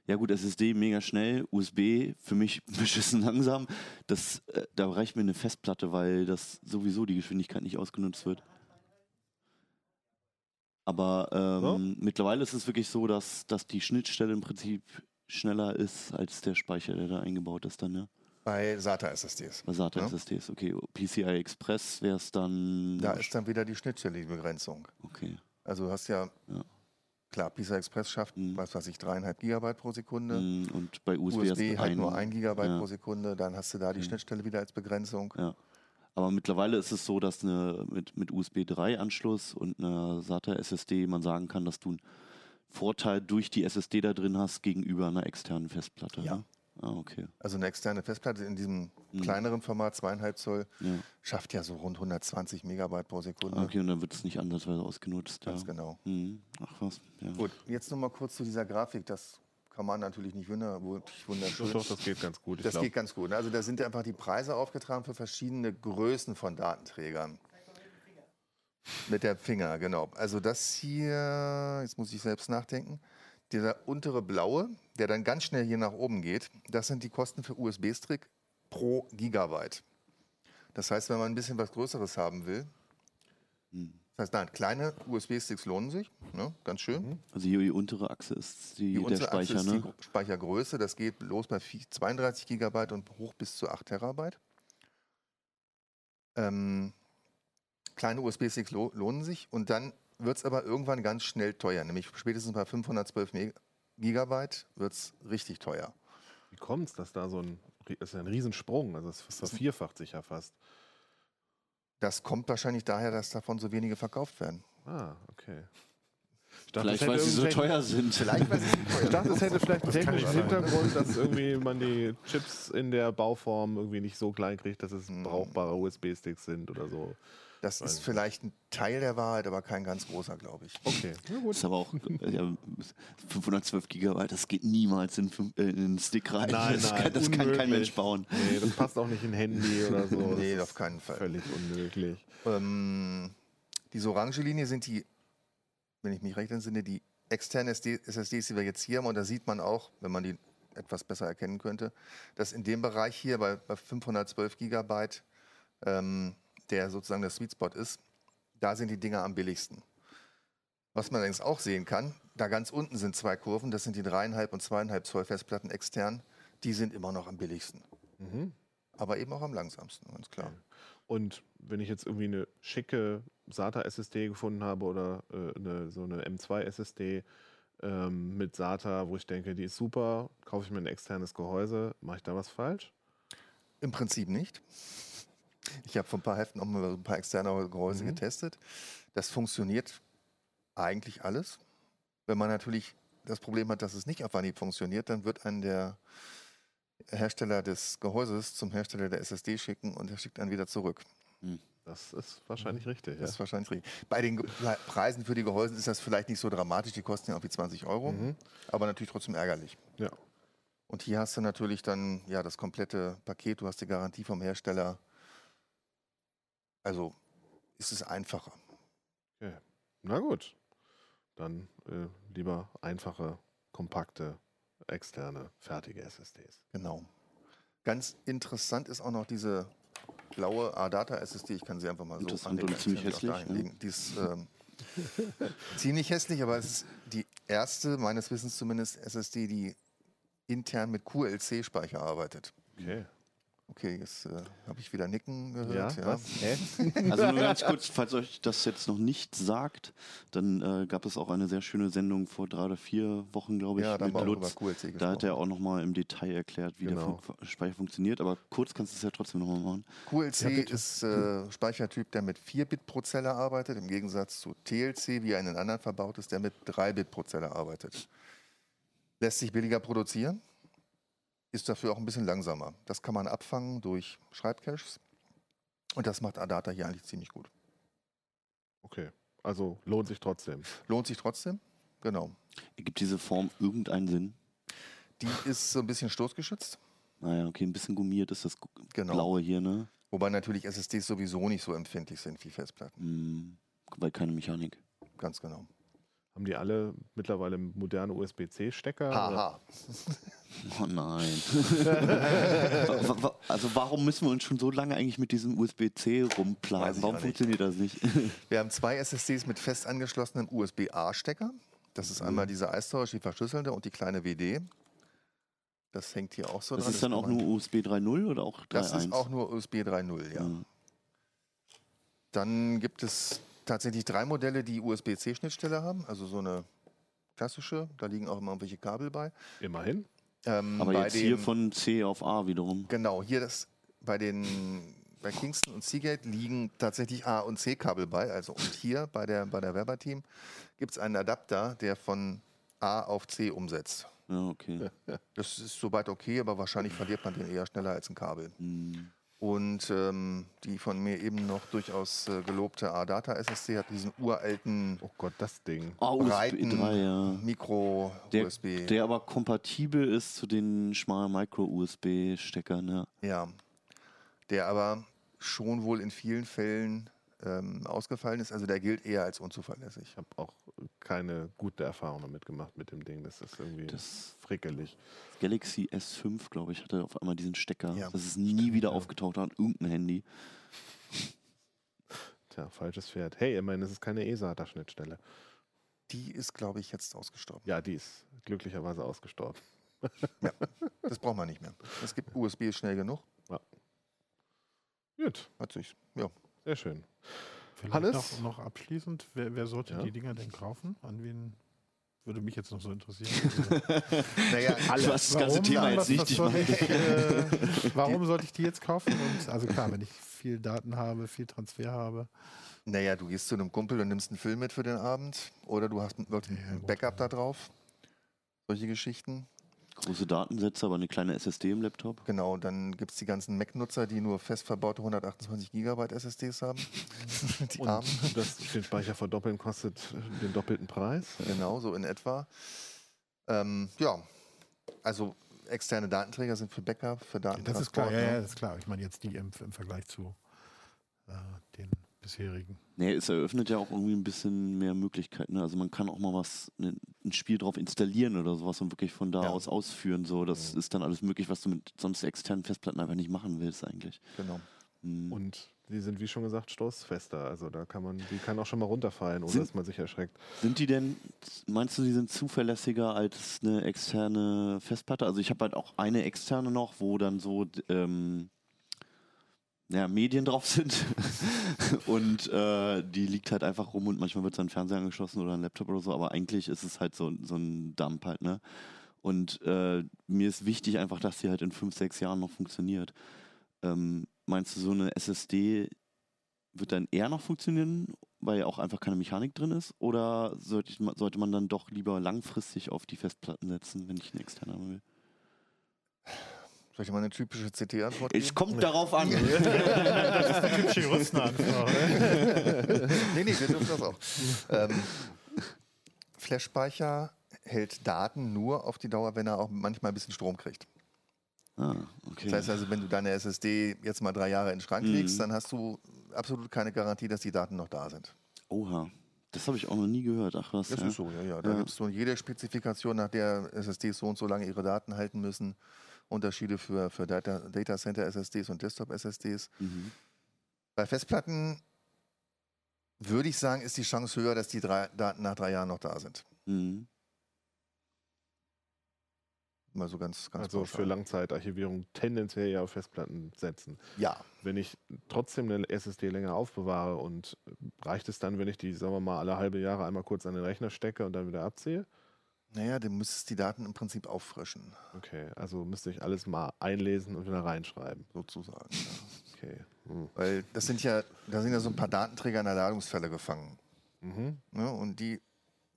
ja gut, SSD mega schnell, USB für mich beschissen langsam. Das, äh, da reicht mir eine Festplatte, weil das sowieso die Geschwindigkeit nicht ausgenutzt wird. Aber ähm, mittlerweile ist es wirklich so, dass, dass die Schnittstelle im Prinzip schneller ist als der Speicher, der da eingebaut ist dann, ja. Bei SATA-SSDs. Bei SATA Ja. SSDs, okay. PCI Express wäre es dann. Da ist dann wieder die Schnittstelle, die Begrenzung. Okay. Also du hast ja, Ja. klar, PCI Express schafft, Mhm. was weiß ich, dreieinhalb Gigabyte pro Sekunde. Mm, Und bei USB, USB, halt ein- nur ein Gigabyte ja. pro Sekunde. Dann hast du da die Mhm. Schnittstelle wieder als Begrenzung. Ja. Aber mittlerweile ist es so, dass eine, mit, mit USB 3-Anschluss und einer SATA-SSD man sagen kann, dass du einen Vorteil durch die SSD da drin hast gegenüber einer externen Festplatte. Ja. Ah, okay. Also eine externe Festplatte in diesem Mhm. kleineren Format, zweieinhalb Zoll, Ja. schafft ja so rund 120 Megabyte pro Sekunde. Okay, und dann wird es nicht ansatzweise ausgenutzt. Ja. Ganz genau. Mhm. Ach was. Ja. Gut, jetzt nochmal kurz zu dieser Grafik. Das kann man natürlich nicht wunder, wirklich Doch, wunderschön. doch, das geht ganz gut. Ich Das glaub, geht ganz gut. ne? Also da sind einfach die Preise aufgetragen für verschiedene Größen von Datenträgern. Mit der Finger, genau. Also das hier, jetzt muss ich selbst nachdenken. Dieser untere blaue, der dann ganz schnell hier nach oben geht, das sind die Kosten für USB-Stick pro Gigabyte. Das heißt, wenn man ein bisschen was Größeres haben will, das heißt, nein, kleine USB-Sticks lohnen sich, ne? ganz schön. Also hier die untere Achse ist die, Die der untere Achse Speicher, ist ne? die Speichergröße. Das geht los bei vi- 32 Gigabyte und hoch bis zu 8 Terabyte. Ähm, kleine USB-Sticks lo lohnen sich und dann wird es aber irgendwann ganz schnell teuer. Nämlich spätestens bei 512 Meg Gigabyte wird es richtig teuer. Wie kommt es, dass da so ein, das ist ja ein Riesensprung, also es vervierfacht sich ja fast. Das kommt wahrscheinlich daher, dass davon so wenige verkauft werden. Ah, okay. Ich dachte, Vielleicht, es hätte weil sie so teuer sind. Vielleicht, weil sie so Ich teuer dachte, es hätte vielleicht einen technischen. Hintergrund, dass irgendwie man die Chips in der Bauform irgendwie nicht so klein kriegt, dass es Hm. brauchbare USB-Sticks sind oder so. Das ist ich vielleicht ein Teil der Wahrheit, aber kein ganz großer, glaube ich. Okay, Das gut. ist aber auch äh, ja, 512 Gigabyte, das geht niemals in, äh, in einen Stick rein. Nein, das nein, kann, das kann kein. Mensch bauen. Nee, das passt auch nicht in Handy oder so. Das Nee, ist auf keinen Fall. Völlig unmöglich. Ähm, diese orange Linie sind die, wenn ich mich recht entsinne, die externen SD SSDs, die wir jetzt hier haben. Und da sieht man auch, wenn man die etwas besser erkennen könnte, dass in dem Bereich hier bei, bei 512 Gigabyte ähm, der sozusagen der Sweet Spot ist, da sind die Dinger am billigsten. Was man allerdings auch sehen kann, da ganz unten sind zwei Kurven, das sind die 3,5 und 2,5 Zoll Festplatten extern, die sind immer noch am billigsten. Mhm. Aber eben auch am langsamsten, ganz klar. Und wenn ich jetzt irgendwie eine schicke SATA-SSD gefunden habe oder äh, eine, so eine M2-SSD ähm, mit SATA, wo ich denke, die ist super, kaufe ich mir ein externes Gehäuse, mache ich da was falsch? Im Prinzip nicht. Ich habe vor ein paar Heften auch mal so ein paar externe Gehäuse Mhm. getestet. Das funktioniert eigentlich alles. Wenn man natürlich das Problem hat, dass es nicht auf Anhieb funktioniert, dann wird einen der Hersteller des Gehäuses zum Hersteller der SSD schicken und er schickt einen wieder zurück. Das ist wahrscheinlich richtig. Das Ja. ist wahrscheinlich richtig. Bei den Preisen für die Gehäuse ist das vielleicht nicht so dramatisch, die kosten ja irgendwie 20 Euro, Mhm. aber natürlich trotzdem ärgerlich. Ja. Und hier hast du natürlich dann ja das komplette Paket, du hast die Garantie vom Hersteller. Also ist es einfacher. Na gut, dann äh, lieber einfache, kompakte, externe, fertige SSDs. Genau. Ganz interessant ist auch noch diese blaue ADATA SSD. Ich kann sie einfach mal so anlegen, und ziemlich hässlich, dahin legen. Die ist ähm, ziemlich hässlich, aber es ist die erste, meines Wissens zumindest, SSD, die intern mit QLC-Speicher arbeitet. Okay. Okay, jetzt äh, habe ich wieder Nicken gehört. Ja, was? Hä? Also nur ganz kurz, falls euch das jetzt noch nicht sagt, dann äh, gab es auch eine sehr schöne Sendung vor drei oder vier Wochen, glaube ich, ja mit Lutz. QLC gesprochen. Da hat er auch nochmal im Detail erklärt, wie Genau. der Fun Speicher funktioniert. Aber kurz kannst du es ja trotzdem nochmal machen. QLC Ja, ist äh, Speichertyp, der mit 4 Bit pro Zelle arbeitet, im Gegensatz zu TLC, wie er in den anderen verbaut ist, der mit 3 Bit pro Zelle arbeitet. Lässt sich billiger produzieren, ist dafür auch ein bisschen langsamer. Das kann man abfangen durch Schreibcaches und das macht Adata hier eigentlich ziemlich gut. Okay. Also lohnt sich trotzdem. Lohnt sich trotzdem? Genau. Ergibt diese Form irgendeinen Sinn? Die ist so ein bisschen stoßgeschützt, Naja, okay, ein bisschen gummiert ist das Genau. Blaue hier, ne? wobei natürlich SSDs sowieso nicht so empfindlich sind wie Festplatten. Hm, weil keine Mechanik. Ganz genau. Haben die alle mittlerweile moderne USB-C-Stecker? Haha. Oh nein. Also warum müssen wir uns schon so lange eigentlich mit diesem USB-C rumplagen? Warum auch funktioniert das nicht? Wir haben zwei SSDs mit fest angeschlossenem USB-A-Stecker. Das ist einmal dieser Eistausch, die verschlüsselnde und die kleine WD. Das hängt hier auch so Das dran. ist dann kann auch man- nur USB 3.0 oder auch 3.1? Das ist auch nur USB 3.0, ja. Mhm. Dann gibt es tatsächlich drei Modelle, die USB-C-Schnittstelle haben. Also so eine klassische. Da liegen auch immer irgendwelche Kabel bei. Immerhin. Ähm, Aber bei jetzt hier den- von C auf A wiederum. Genau, hier das bei den bei Kingston und Seagate liegen tatsächlich A und C Kabel bei. Also und hier bei der bei der Werber-Team gibt es einen Adapter, der von A auf C umsetzt. Ja, okay. Das ist soweit okay, aber wahrscheinlich verliert man den eher schneller als ein Kabel. Hm. Und ähm, die von mir eben noch durchaus äh, gelobte A-Data SSD hat diesen uralten Oh Gott, das Ding. USB breiten 3, ja. Der, Micro-USB. der aber kompatibel ist zu den schmalen Micro-USB-Steckern, ja. Ja, der aber schon wohl in vielen Fällen ähm, ausgefallen ist. Also der gilt eher als unzuverlässig. Ich habe auch keine gute Erfahrung damit gemacht mit dem Ding. Das ist irgendwie Das frickelig. Galaxy S5, glaube ich, hatte auf einmal diesen Stecker. Ja, das ist nie wieder aufgetaucht an irgendein Handy. Tja, falsches Pferd. Hey, immerhin ist es keine ESA-Schnittstelle. Die ist, glaube ich, jetzt ausgestorben. Ja, die ist glücklicherweise ausgestorben. Das braucht man nicht mehr. Es gibt USB ist schnell genug. Gut, Hat sich, ja. Sehr schön. Vielleicht Hannes? noch, noch abschließend, wer, wer sollte Ja. die Dinger denn kaufen? An wen würde mich jetzt noch so interessieren? Naja, Du hast das ganze Warum? Thema Was- jetzt was nicht. Ich soll ich, äh, warum sollte ich die jetzt kaufen? Und, also klar, wenn ich viel Daten habe, viel Transfer habe. naja, du gehst zu einem Kumpel und nimmst einen Film mit für den Abend. Oder du hast wirklich Ja, ein gut, Backup ja. da drauf. Solche Geschichten. Große Datensätze, aber eine kleine SSD im Laptop. Genau, dann gibt es die ganzen Mac-Nutzer, die nur fest verbaute 128 Gigabyte SSDs haben. die Und Armen. das, den Speicher verdoppeln kostet den doppelten Preis. Genau, so in etwa. Ähm, ja, also externe Datenträger sind für Backup, für Das Datentransport. ist klar, ja, ne? ja, das ist klar. Ich meine jetzt die im, im Vergleich zu äh, den bisherigen. Nee, es eröffnet ja auch irgendwie ein bisschen mehr Möglichkeiten. Ne? Also man kann auch mal was, ne, ein Spiel drauf installieren oder sowas und wirklich von da Ja. aus ausführen. So, das Mhm. ist dann alles möglich, was du mit sonst externen Festplatten einfach nicht machen willst eigentlich. Genau. Mhm. Und die sind, wie schon gesagt, stoßfester. Also da kann man, die kann auch schon mal runterfallen, ohne Sind- dass man sich erschreckt. Sind die denn, meinst du, die sind zuverlässiger als eine externe Festplatte? Also ich habe halt auch eine externe noch, wo dann so ähm, ja, Medien drauf sind und äh, die liegt halt einfach rum und manchmal wird dann ein Fernseher angeschlossen oder ein Laptop oder so, aber eigentlich ist es halt so, so ein Dump halt, ne? Und äh, mir ist wichtig einfach, dass die halt in fünf, sechs Jahren noch funktioniert. Ähm, meinst du, so eine SSD wird dann eher noch funktionieren, weil auch einfach keine Mechanik drin ist? Oder sollte, ich, sollte man dann doch lieber langfristig auf die Festplatten setzen, wenn ich eine externe will? Soll ich mal eine typische CT-Antwort Es geben? kommt darauf an. das ist eine typische Juristenantwort. nee, nee, wir dürfen das auch. ähm, Flash-Speicher hält Daten nur auf die Dauer, wenn er auch manchmal ein bisschen Strom kriegt. ah, okay. Das heißt also, wenn du deine SSD jetzt mal drei Jahre in den Schrank Mhm. legst, dann hast du absolut keine Garantie, dass die Daten noch da sind. Oha, das habe ich auch noch nie gehört. Ach was. Das ja. ist so, ja, ja. Da Ja. gibt es so jede Spezifikation, nach der SSDs so und so lange ihre Daten halten müssen. Unterschiede für, für Data, Data Center SSDs und Desktop SSDs. Mhm. Bei Festplatten würde ich sagen, ist die Chance höher, dass die drei Daten nach drei Jahren noch da sind. Mhm. Mal so ganz, ganz Also pauschal. für Langzeitarchivierung tendenziell ja auf Festplatten setzen. Ja, Wenn ich trotzdem eine SSD länger aufbewahre und reicht es dann, wenn ich die, sagen wir mal, alle halbe Jahre einmal kurz an den Rechner stecke und dann wieder abziehe? Naja, du müsstest die Daten im Prinzip auffrischen, Okay, also müsste ich alles mal einlesen und wieder reinschreiben. sozusagen. Ja. Okay. Hm. Weil das sind ja, da sind ja so ein paar Datenträger in der Ladungsfälle gefangen. Mhm. Ne? Und die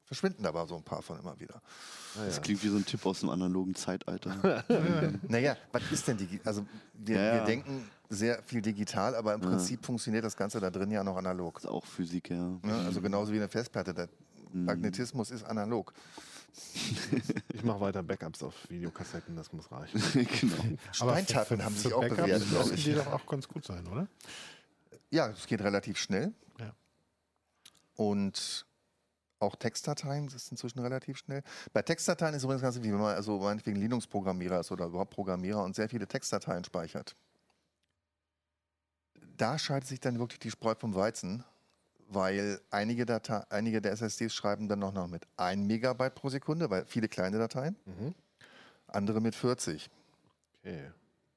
verschwinden aber so ein paar von immer wieder. Ah, Das ja. klingt wie so ein Tipp aus dem analogen Zeitalter. Naja, was ist denn digital? Also wir, Ja, ja. wir denken sehr viel digital, aber im Ja. Prinzip funktioniert das Ganze da drin ja noch analog. Das ist auch Physik, ja. Ne? Also genauso wie eine Festplatte. Der Mhm. Magnetismus ist analog. Ich mache weiter Backups auf Videokassetten, das muss reichen. genau. Aber Steintafeln haben sich auch Backups bewährt, glaube müssen ich. die doch auch ganz gut sein, oder? Ja, es geht relativ schnell. Ja. Und auch Textdateien das ist inzwischen relativ schnell. Bei Textdateien ist übrigens ganz wichtig, wenn man also meinetwegen Linux-Programmierer ist oder überhaupt Programmierer und sehr viele Textdateien speichert. Da scheidet sich dann wirklich die Spreu vom Weizen, weil einige, Date einige der SSDs schreiben dann noch, noch mit 1 Megabyte pro Sekunde, weil viele kleine Dateien, Mhm. andere mit 40. Okay.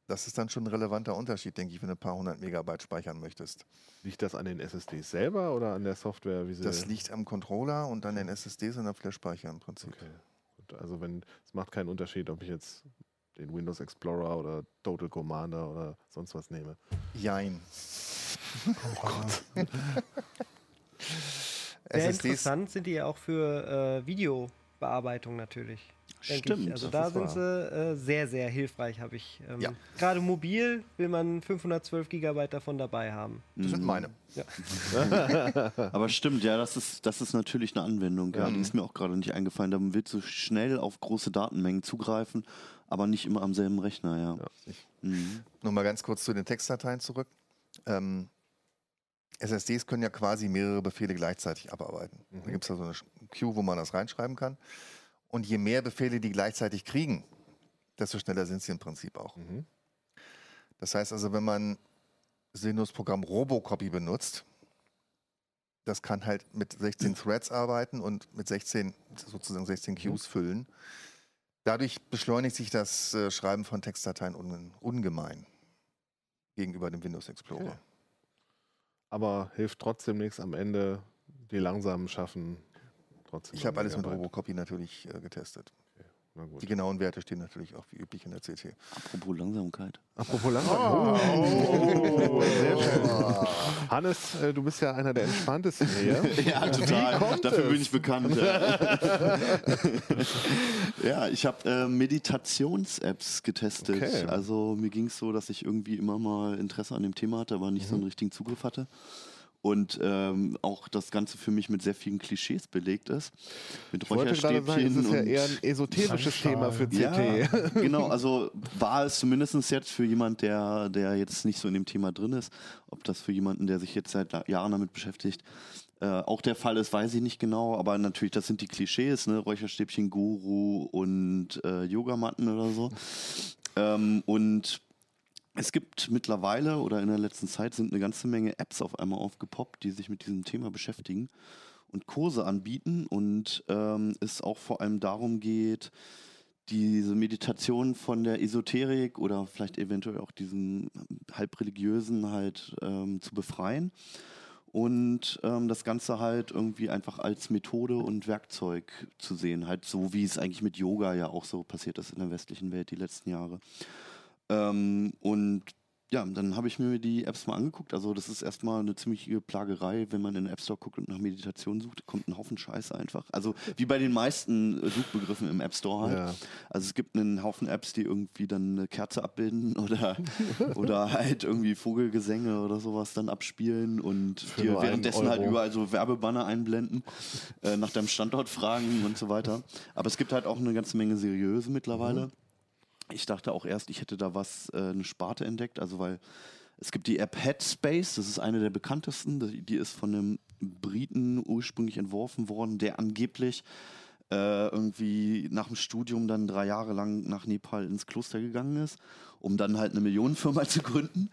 Das ist dann schon ein relevanter Unterschied, denke ich, wenn du ein paar hundert Megabyte speichern möchtest. Liegt das an den SSDs selber oder an der Software? Wie sie Das liegt am Controller und an den SSDs und am Flash-Speicher im Prinzip. Okay. Gut, also wenn es macht keinen Unterschied, ob ich jetzt den Windows Explorer oder Total Commander oder sonst was nehme. Jein. Oh Sehr SSDs, interessant sind die ja auch für äh, Videobearbeitung natürlich. denke Stimmt. Ich. Also das da sind wahr. sie äh, sehr, sehr hilfreich, habe ich. Ähm, Ja. Gerade mobil will man 512 Gigabyte davon dabei haben. das sind Mhm. meine. Aber stimmt, ja, das ist, das ist natürlich eine Anwendung. Ja, Ja. Die ist mir auch gerade nicht eingefallen. Da willst du schnell auf große Datenmengen zugreifen, aber nicht immer am selben Rechner, ja. Ja, Mhm. Nochmal ganz kurz zu den Textdateien zurück. Ähm, SSDs können ja quasi mehrere Befehle gleichzeitig abarbeiten. Da gibt es da so eine Queue, wo man das reinschreiben kann. Und je mehr Befehle die gleichzeitig kriegen, desto schneller sind sie im Prinzip auch. Mhm. Das heißt also, wenn man das Windows-Programm Robocopy benutzt, das kann halt mit 16 Threads arbeiten und mit 16, sozusagen 16 Queues füllen. Dadurch beschleunigt sich das äh, Schreiben von Textdateien unge- ungemein gegenüber dem Windows Explorer. Okay. Aber hilft trotzdem nichts am Ende. Die langsamen schaffen trotzdem. Ich habe alles mit. Robocopy natürlich äh, getestet. Na gut. Die genauen Werte stehen natürlich auch wie üblich in der CT. Apropos Langsamkeit. Apropos langsam. Oh, sehr schön. Hannes, äh, du bist ja einer der entspanntesten hier. Ja, Wie kommt Dafür es? bin ich bekannt. Ja, ich habe äh, Meditations-Apps getestet. Okay. Also mir ging es so, dass ich irgendwie immer mal Interesse an dem Thema hatte, aber nicht so einen richtigen Zugriff hatte. Und ähm, auch das Ganze für mich mit sehr vielen Klischees belegt ist. Mit Ich wollte gerade sagen, es ist ja eher ein esoterisches Sunshine. Thema für CT. ja, genau, also war es zumindest jetzt für jemand, der, der jetzt nicht so in dem Thema drin ist, ob das für jemanden, der sich jetzt seit Jahren damit beschäftigt, äh, auch der Fall ist, weiß ich nicht genau, aber natürlich, das sind die Klischees, ne? Räucherstäbchen, Guru und äh, Yogamatten oder so. Ähm, und es gibt mittlerweile oder in der letzten Zeit sind eine ganze Menge Apps auf einmal aufgepoppt, die sich mit diesem Thema beschäftigen und Kurse anbieten. Und ähm, es auch vor allem darum geht, diese Meditation von der Esoterik oder vielleicht eventuell auch diesen halbreligiösen halt ähm, zu befreien. Und ähm, das Ganze halt irgendwie einfach als Methode und Werkzeug zu sehen, halt so wie es eigentlich mit Yoga ja auch so passiert ist in der westlichen Welt die letzten Jahre. Ähm, und ja, dann habe ich mir die Apps mal angeguckt. Also das ist erstmal eine ziemliche Plagerei, wenn man in den App Store guckt und nach Meditation sucht, kommt ein Haufen Scheiße einfach. Also wie bei den meisten äh, Suchbegriffen im App Store halt. Ja. Also es gibt einen Haufen Apps, die irgendwie dann eine Kerze abbilden oder, oder halt irgendwie Vogelgesänge oder sowas dann abspielen und Für dir währenddessen halt überall so Werbebanner einblenden, äh, nach deinem Standort fragen und so weiter. Aber es gibt halt auch eine ganze Menge seriöse mittlerweile. Mhm. Ich dachte auch erst, ich hätte da was, äh, eine Sparte entdeckt, also weil es gibt die App Headspace, das ist eine der bekanntesten, die die ist von einem Briten ursprünglich entworfen worden, der angeblich äh, irgendwie nach dem Studium dann drei Jahre lang nach Nepal ins Kloster gegangen ist, um dann halt eine Millionenfirma zu gründen.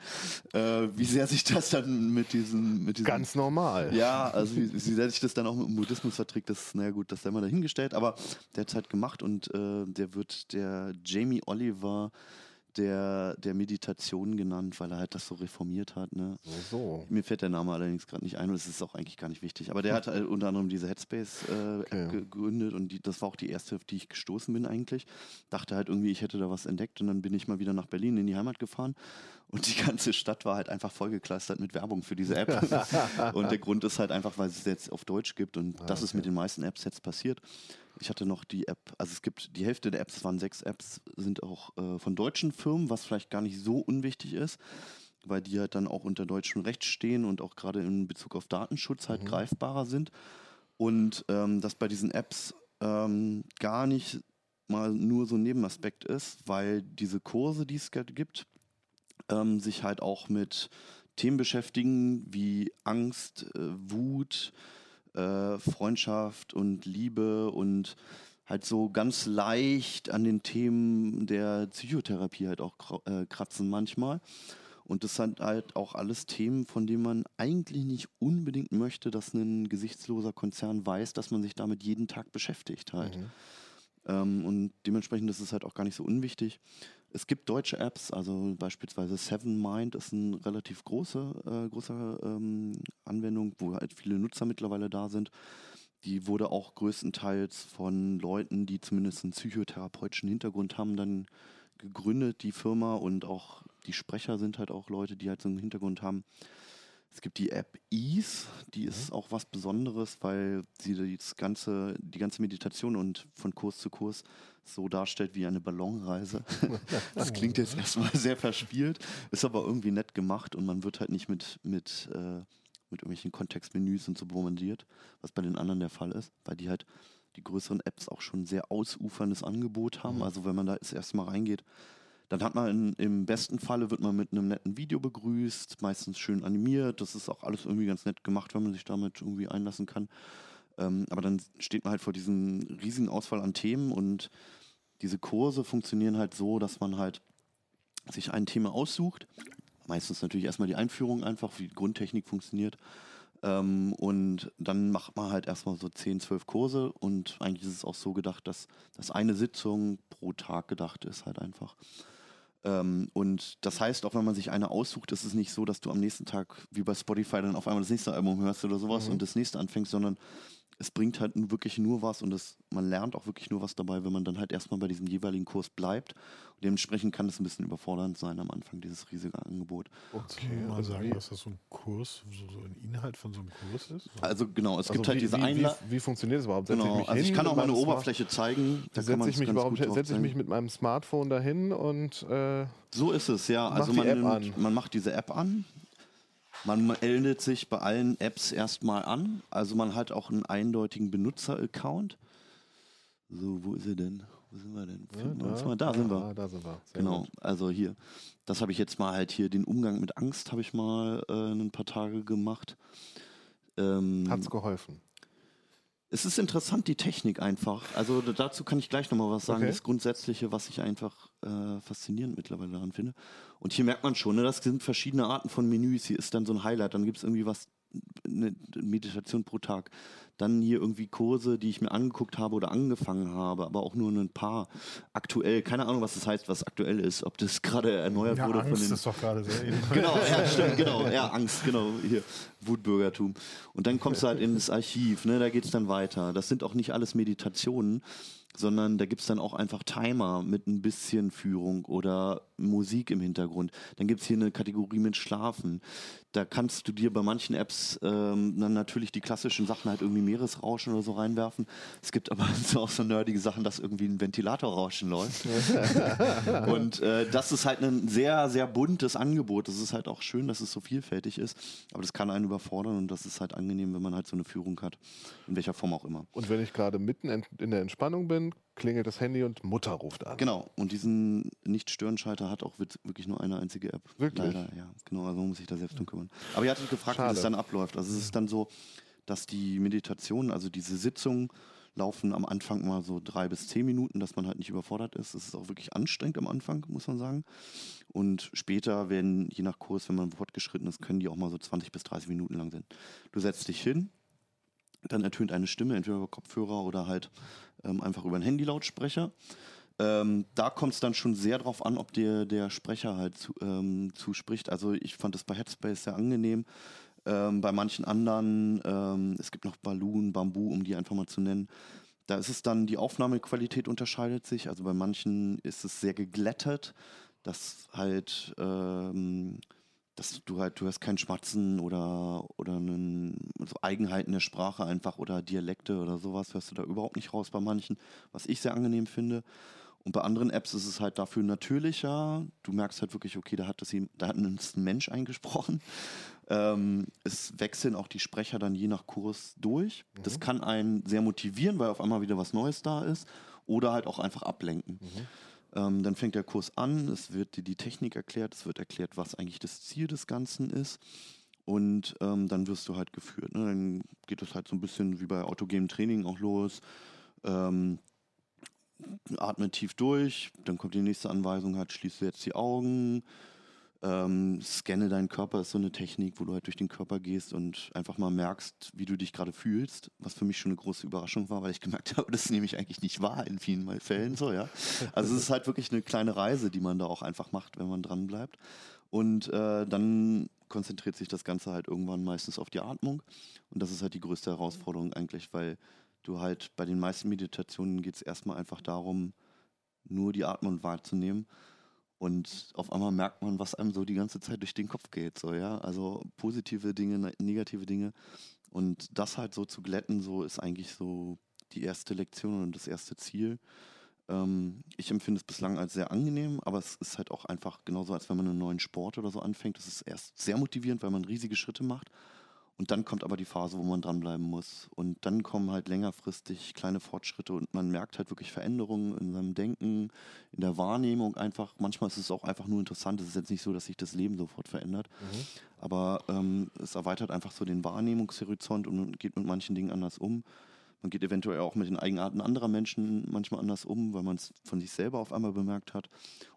Äh, wie sehr sich das dann mit diesem, mit diesem Ganz normal. ja, also wie, wie sehr sich das dann auch mit dem Buddhismus verträgt, das, naja gut, das sei mal dahingestellt, aber der hat es halt gemacht und äh, der wird der Jamie Oliver der, der Meditation genannt, weil er halt das so reformiert hat. Ne? So. Mir fällt der Name allerdings gerade nicht ein und es ist auch eigentlich gar nicht wichtig. Aber der hat halt unter anderem diese Headspace-App Okay. gegründet und die, das war auch die erste, auf die ich gestoßen bin eigentlich. Dachte halt irgendwie, ich hätte da was entdeckt und dann bin ich mal wieder nach Berlin in die Heimat gefahren und die ganze Stadt war halt einfach vollgekleistert mit Werbung für diese App. und der Grund ist halt einfach, weil es jetzt auf Deutsch gibt und das ist mit den meisten Apps jetzt passiert. Ich hatte noch die App, also es gibt die Hälfte der Apps, es waren sechs Apps, sind auch äh, von deutschen Firmen, was vielleicht gar nicht so unwichtig ist, weil die halt dann auch unter deutschem Recht stehen und auch gerade in Bezug auf Datenschutz halt greifbarer sind. Und ähm, das bei diesen Apps ähm, gar nicht mal nur so ein Nebenaspekt ist, weil diese Kurse, die es gibt, ähm, sich halt auch mit Themen beschäftigen wie Angst, äh, Wut, äh, Freundschaft und Liebe und halt so ganz leicht an den Themen der Psychotherapie halt auch äh, kratzen manchmal. Und das sind halt auch alles Themen, von denen man eigentlich nicht unbedingt möchte, dass ein gesichtsloser Konzern weiß, dass man sich damit jeden Tag beschäftigt halt. Ähm, und dementsprechend ist es halt auch gar nicht so unwichtig. Es gibt deutsche Apps, also beispielsweise Seven Mind ist eine relativ große, äh, große ähm, Anwendung, wo halt viele Nutzer mittlerweile da sind. Die wurde auch größtenteils von Leuten, die zumindest einen psychotherapeutischen Hintergrund haben, dann gegründet, die Firma. Und auch die Sprecher sind halt auch Leute, die halt so einen Hintergrund haben. Es gibt die App Ease, die ist auch was Besonderes, weil sie das ganze, die ganze Meditation und von Kurs zu Kurs so darstellt wie eine Ballonreise. das klingt jetzt erstmal sehr verspielt, ist aber irgendwie nett gemacht und man wird halt nicht mit, mit, äh, mit irgendwelchen Kontextmenüs und so bombardiert, was bei den anderen der Fall ist, weil die halt die größeren Apps auch schon sehr ausuferndes Angebot haben. Also wenn man da das erste Mal reingeht, Dann hat man in, im besten Falle wird man mit einem netten Video begrüßt, meistens schön animiert. Das ist auch alles irgendwie ganz nett gemacht, wenn man sich damit irgendwie einlassen kann. Ähm, aber dann steht man halt vor diesem riesigen Auswahl an Themen und diese Kurse funktionieren halt so, dass man halt sich ein Thema aussucht. Meistens natürlich erstmal die Einführung einfach, wie Grundtechnik funktioniert. Ähm, und dann macht man halt erstmal so 10, 12 Kurse und eigentlich ist es auch so gedacht, dass, dass eine Sitzung pro Tag gedacht ist halt einfach. Ähm, und das heißt, auch wenn man sich eine aussucht, ist es nicht so, dass du am nächsten Tag wie bei Spotify dann auf einmal das nächste Album hörst oder sowas Mhm. und das nächste anfängst, sondern es bringt halt wirklich nur was und es, man lernt auch wirklich nur was dabei, wenn man dann halt erstmal bei diesem jeweiligen Kurs bleibt. Und dementsprechend kann es ein bisschen überfordernd sein am Anfang, dieses riesige Angebot. Kann man mal also sagen, wie- was das so ein Kurs, so, so ein Inhalt von so einem Kurs ist? Also genau, es Also gibt halt wie, diese wie, Einladung. wie, wie funktioniert das überhaupt? Setze Genau, mich also ich kann auch mal eine meinem Smart- Oberfläche zeigen. Da kann Setze man ich, mich überhaupt, setze ich mich mit meinem Smartphone dahin und äh, So ist es, ja. Also man, nimmt, man macht diese App an. Man meldet sich bei allen Apps erstmal an. Also man hat auch einen eindeutigen Benutzer-Account. So, wo ist er denn? Wo sind wir denn? Finden wir uns mal. Da sind wir. Ah, da sind wir. Sehr Genau, gut. also hier. Das habe ich jetzt mal halt hier, den Umgang mit Angst habe ich mal äh, ein paar Tage gemacht. Ähm, Hat's geholfen. Es ist interessant, die Technik einfach. Also dazu kann ich gleich nochmal was sagen. Okay. Das Grundsätzliche, was ich einfach äh, faszinierend mittlerweile daran finde. Und hier merkt man schon, ne, das sind verschiedene Arten von Menüs. Hier ist dann so ein Highlight, dann gibt es irgendwie was, eine Meditation pro Tag. Dann hier irgendwie Kurse, die ich mir angeguckt habe oder angefangen habe, aber auch nur ein paar. Aktuell, keine Ahnung, was das heißt, was aktuell ist. Ob das gerade erneuert Ja, wurde von Angst den ist doch gerade sehr. Genau, ja, stimmt, genau. Ja, Angst, genau. Hier, Wutbürgertum. Und dann kommst du halt ins Archiv, ne, da geht's dann weiter. Das sind auch nicht alles Meditationen, sondern da gibt's dann auch einfach Timer mit ein bisschen Führung oder Musik im Hintergrund. Dann gibt's hier eine Kategorie mit Schlafen. Da kannst du dir bei manchen Apps ähm, dann natürlich die klassischen Sachen halt irgendwie Meeresrauschen oder so reinwerfen. Es gibt aber so auch so nerdige Sachen, dass irgendwie ein Ventilatorrauschen läuft. Und äh, das ist halt ein sehr, sehr buntes Angebot. Das ist halt auch schön, dass es so vielfältig ist. Aber das kann einen überfordern und das ist halt angenehm, wenn man halt so eine Führung hat. In welcher Form auch immer. Und wenn ich gerade mitten in, in der Entspannung bin, klingelt das Handy und Mutter ruft an. Genau. Und diesen Nicht-Stören-Schalter hat auch wirklich nur eine einzige App. Wirklich? Leider, ja. Genau, also man muss sich da selbst drum kümmern. Aber ihr hattet gefragt, wie Schade. das dann abläuft. Also es ist dann so, dass die Meditationen, also diese Sitzungen, laufen am Anfang mal so drei bis zehn Minuten, dass man halt nicht überfordert ist. Das ist auch wirklich anstrengend am Anfang, muss man sagen. Und später werden, je nach Kurs, wenn man fortgeschritten ist, können die auch mal so 20 bis 30 Minuten lang sein. Du setzt dich hin, dann ertönt eine Stimme, entweder über Kopfhörer oder halt ähm, einfach über einen Handylautsprecher. Ähm, da kommt es dann schon sehr drauf an, ob dir der Sprecher halt zu, ähm, zuspricht. Also ich fand das bei Headspace sehr angenehm. Ähm, bei manchen anderen, ähm, es gibt noch Balloon, Bambu, um die einfach mal zu nennen. Da ist es dann, die Aufnahmequalität unterscheidet sich. Also bei manchen ist es sehr geglättet, dass halt, ähm, dass du halt, du hast kein Schmatzen oder, oder einen, so Eigenheiten der Sprache einfach oder Dialekte oder sowas hörst du da überhaupt nicht raus bei manchen, was ich sehr angenehm finde. Und bei anderen Apps ist es halt dafür natürlicher. Du merkst halt wirklich, okay, da hat, das, da hat ein Mensch eingesprochen. Ähm, es wechseln auch die Sprecher dann je nach Kurs durch. Das kann einen sehr motivieren, weil auf einmal wieder was Neues da ist. Oder halt auch einfach ablenken. Ähm, dann fängt der Kurs an, es wird dir die Technik erklärt, es wird erklärt, was eigentlich das Ziel des Ganzen ist. Und ähm, dann wirst du halt geführt. Ne? Dann geht es halt so ein bisschen wie bei autogenem Training auch los. Ähm, atme tief durch, dann kommt die nächste Anweisung halt, schließe jetzt die Augen, ähm, scanne deinen Körper, ist so eine Technik, wo du halt durch den Körper gehst und einfach mal merkst, wie du dich gerade fühlst, was für mich schon eine große Überraschung war, weil ich gemerkt habe, das nehme ich eigentlich nicht wahr in vielen Fällen so, ja. Also es ist halt wirklich eine kleine Reise, die man da auch einfach macht, wenn man dran bleibt. Und äh, dann konzentriert sich das Ganze halt irgendwann meistens auf die Atmung. Und das ist halt die größte Herausforderung eigentlich, weil du halt bei den meisten Meditationen geht es erstmal einfach darum, nur die Atmung wahrzunehmen. Und auf einmal merkt man, was einem so die ganze Zeit durch den Kopf geht. So, ja? Also positive Dinge, ne- negative Dinge. Und das halt so zu glätten, so ist eigentlich so die erste Lektion und das erste Ziel. Ähm, ich empfinde es bislang als sehr angenehm, aber es ist halt auch einfach genauso, als wenn man einen neuen Sport oder so anfängt. Es ist erst sehr motivierend, weil man riesige Schritte macht. Und dann kommt aber die Phase, wo man dranbleiben muss. Und dann kommen halt längerfristig kleine Fortschritte und man merkt halt wirklich Veränderungen in seinem Denken, in der Wahrnehmung einfach. Manchmal ist es auch einfach nur interessant. Es ist jetzt nicht so, dass sich das Leben sofort verändert. Aber ähm, es erweitert einfach so den Wahrnehmungshorizont und man geht mit manchen Dingen anders um. Man geht eventuell auch mit den Eigenarten anderer Menschen manchmal anders um, weil man es von sich selber auf einmal bemerkt hat.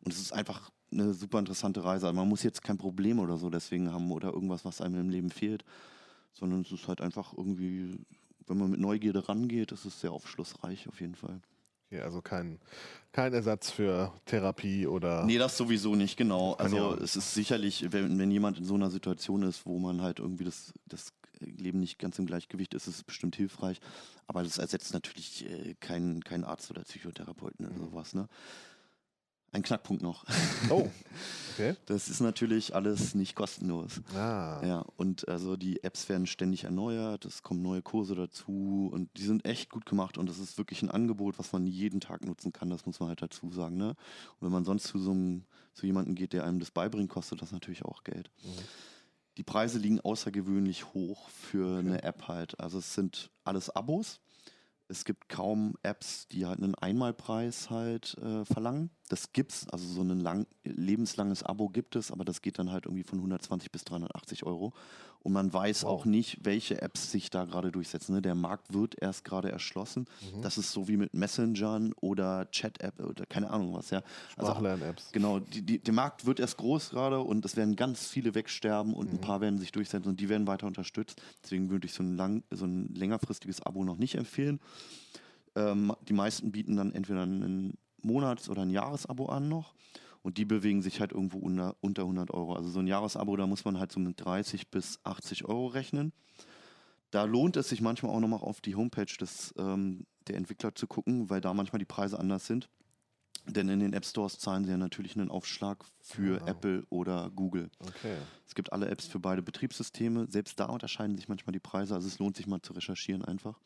Und es ist einfach eine super interessante Reise. Also man muss jetzt kein Problem oder so deswegen haben oder irgendwas, was einem im Leben fehlt, sondern es ist halt einfach irgendwie, wenn man mit Neugierde rangeht, ist es sehr aufschlussreich auf jeden Fall. Okay, also kein, kein Ersatz für Therapie oder. Nee, das sowieso nicht, genau. Also es ist sicherlich, wenn, wenn jemand in so einer Situation ist, wo man halt irgendwie das, das Leben nicht ganz im Gleichgewicht ist, ist es bestimmt hilfreich. Aber das ersetzt natürlich äh, keinen keinen Arzt oder Psychotherapeuten oder sowas. Ne? Ein Knackpunkt noch. Oh, okay. Das ist natürlich alles nicht kostenlos. Ah, Ja, und also die Apps werden ständig erneuert, es kommen neue Kurse dazu und die sind echt gut gemacht und das ist wirklich ein Angebot, was man jeden Tag nutzen kann, das muss man halt dazu sagen. Ne? Und wenn man sonst zu so einem, zu jemandem geht, der einem das beibringt, kostet das natürlich auch Geld. Die Preise liegen außergewöhnlich hoch für eine App halt. Also es sind alles Abos. Es gibt kaum Apps, die halt einen Einmalpreis halt äh, verlangen. Das gibt's, also so ein lang, lebenslanges Abo gibt es, aber das geht dann halt irgendwie von 120 bis 380 Euro. Und man weiß Wow. auch nicht, welche Apps sich da gerade durchsetzen. Ne? Der Markt wird erst gerade erschlossen. Das ist so wie mit Messengern oder Chat-App oder keine Ahnung was, ja. Also Sprachlern-Apps. Genau, die, die, der Markt wird erst groß gerade und es werden ganz viele wegsterben und ein paar werden sich durchsetzen und die werden weiter unterstützt. Deswegen würde ich so ein, lang, so ein längerfristiges Abo noch nicht empfehlen. Ähm, die meisten bieten dann entweder ein Monats- oder ein Jahresabo an noch und die bewegen sich halt irgendwo unter, unter 100 Euro. Also so ein Jahresabo, da muss man halt so mit 30 bis 80 Euro rechnen. Da lohnt es sich manchmal auch nochmal auf die Homepage des, ähm, der Entwickler zu gucken, weil da manchmal die Preise anders sind. Denn in den App Stores zahlen sie ja natürlich einen Aufschlag für Genau. Apple oder Google. Okay. Es gibt alle Apps für beide Betriebssysteme. Selbst da unterscheiden sich manchmal die Preise. Also es lohnt sich mal zu recherchieren einfach.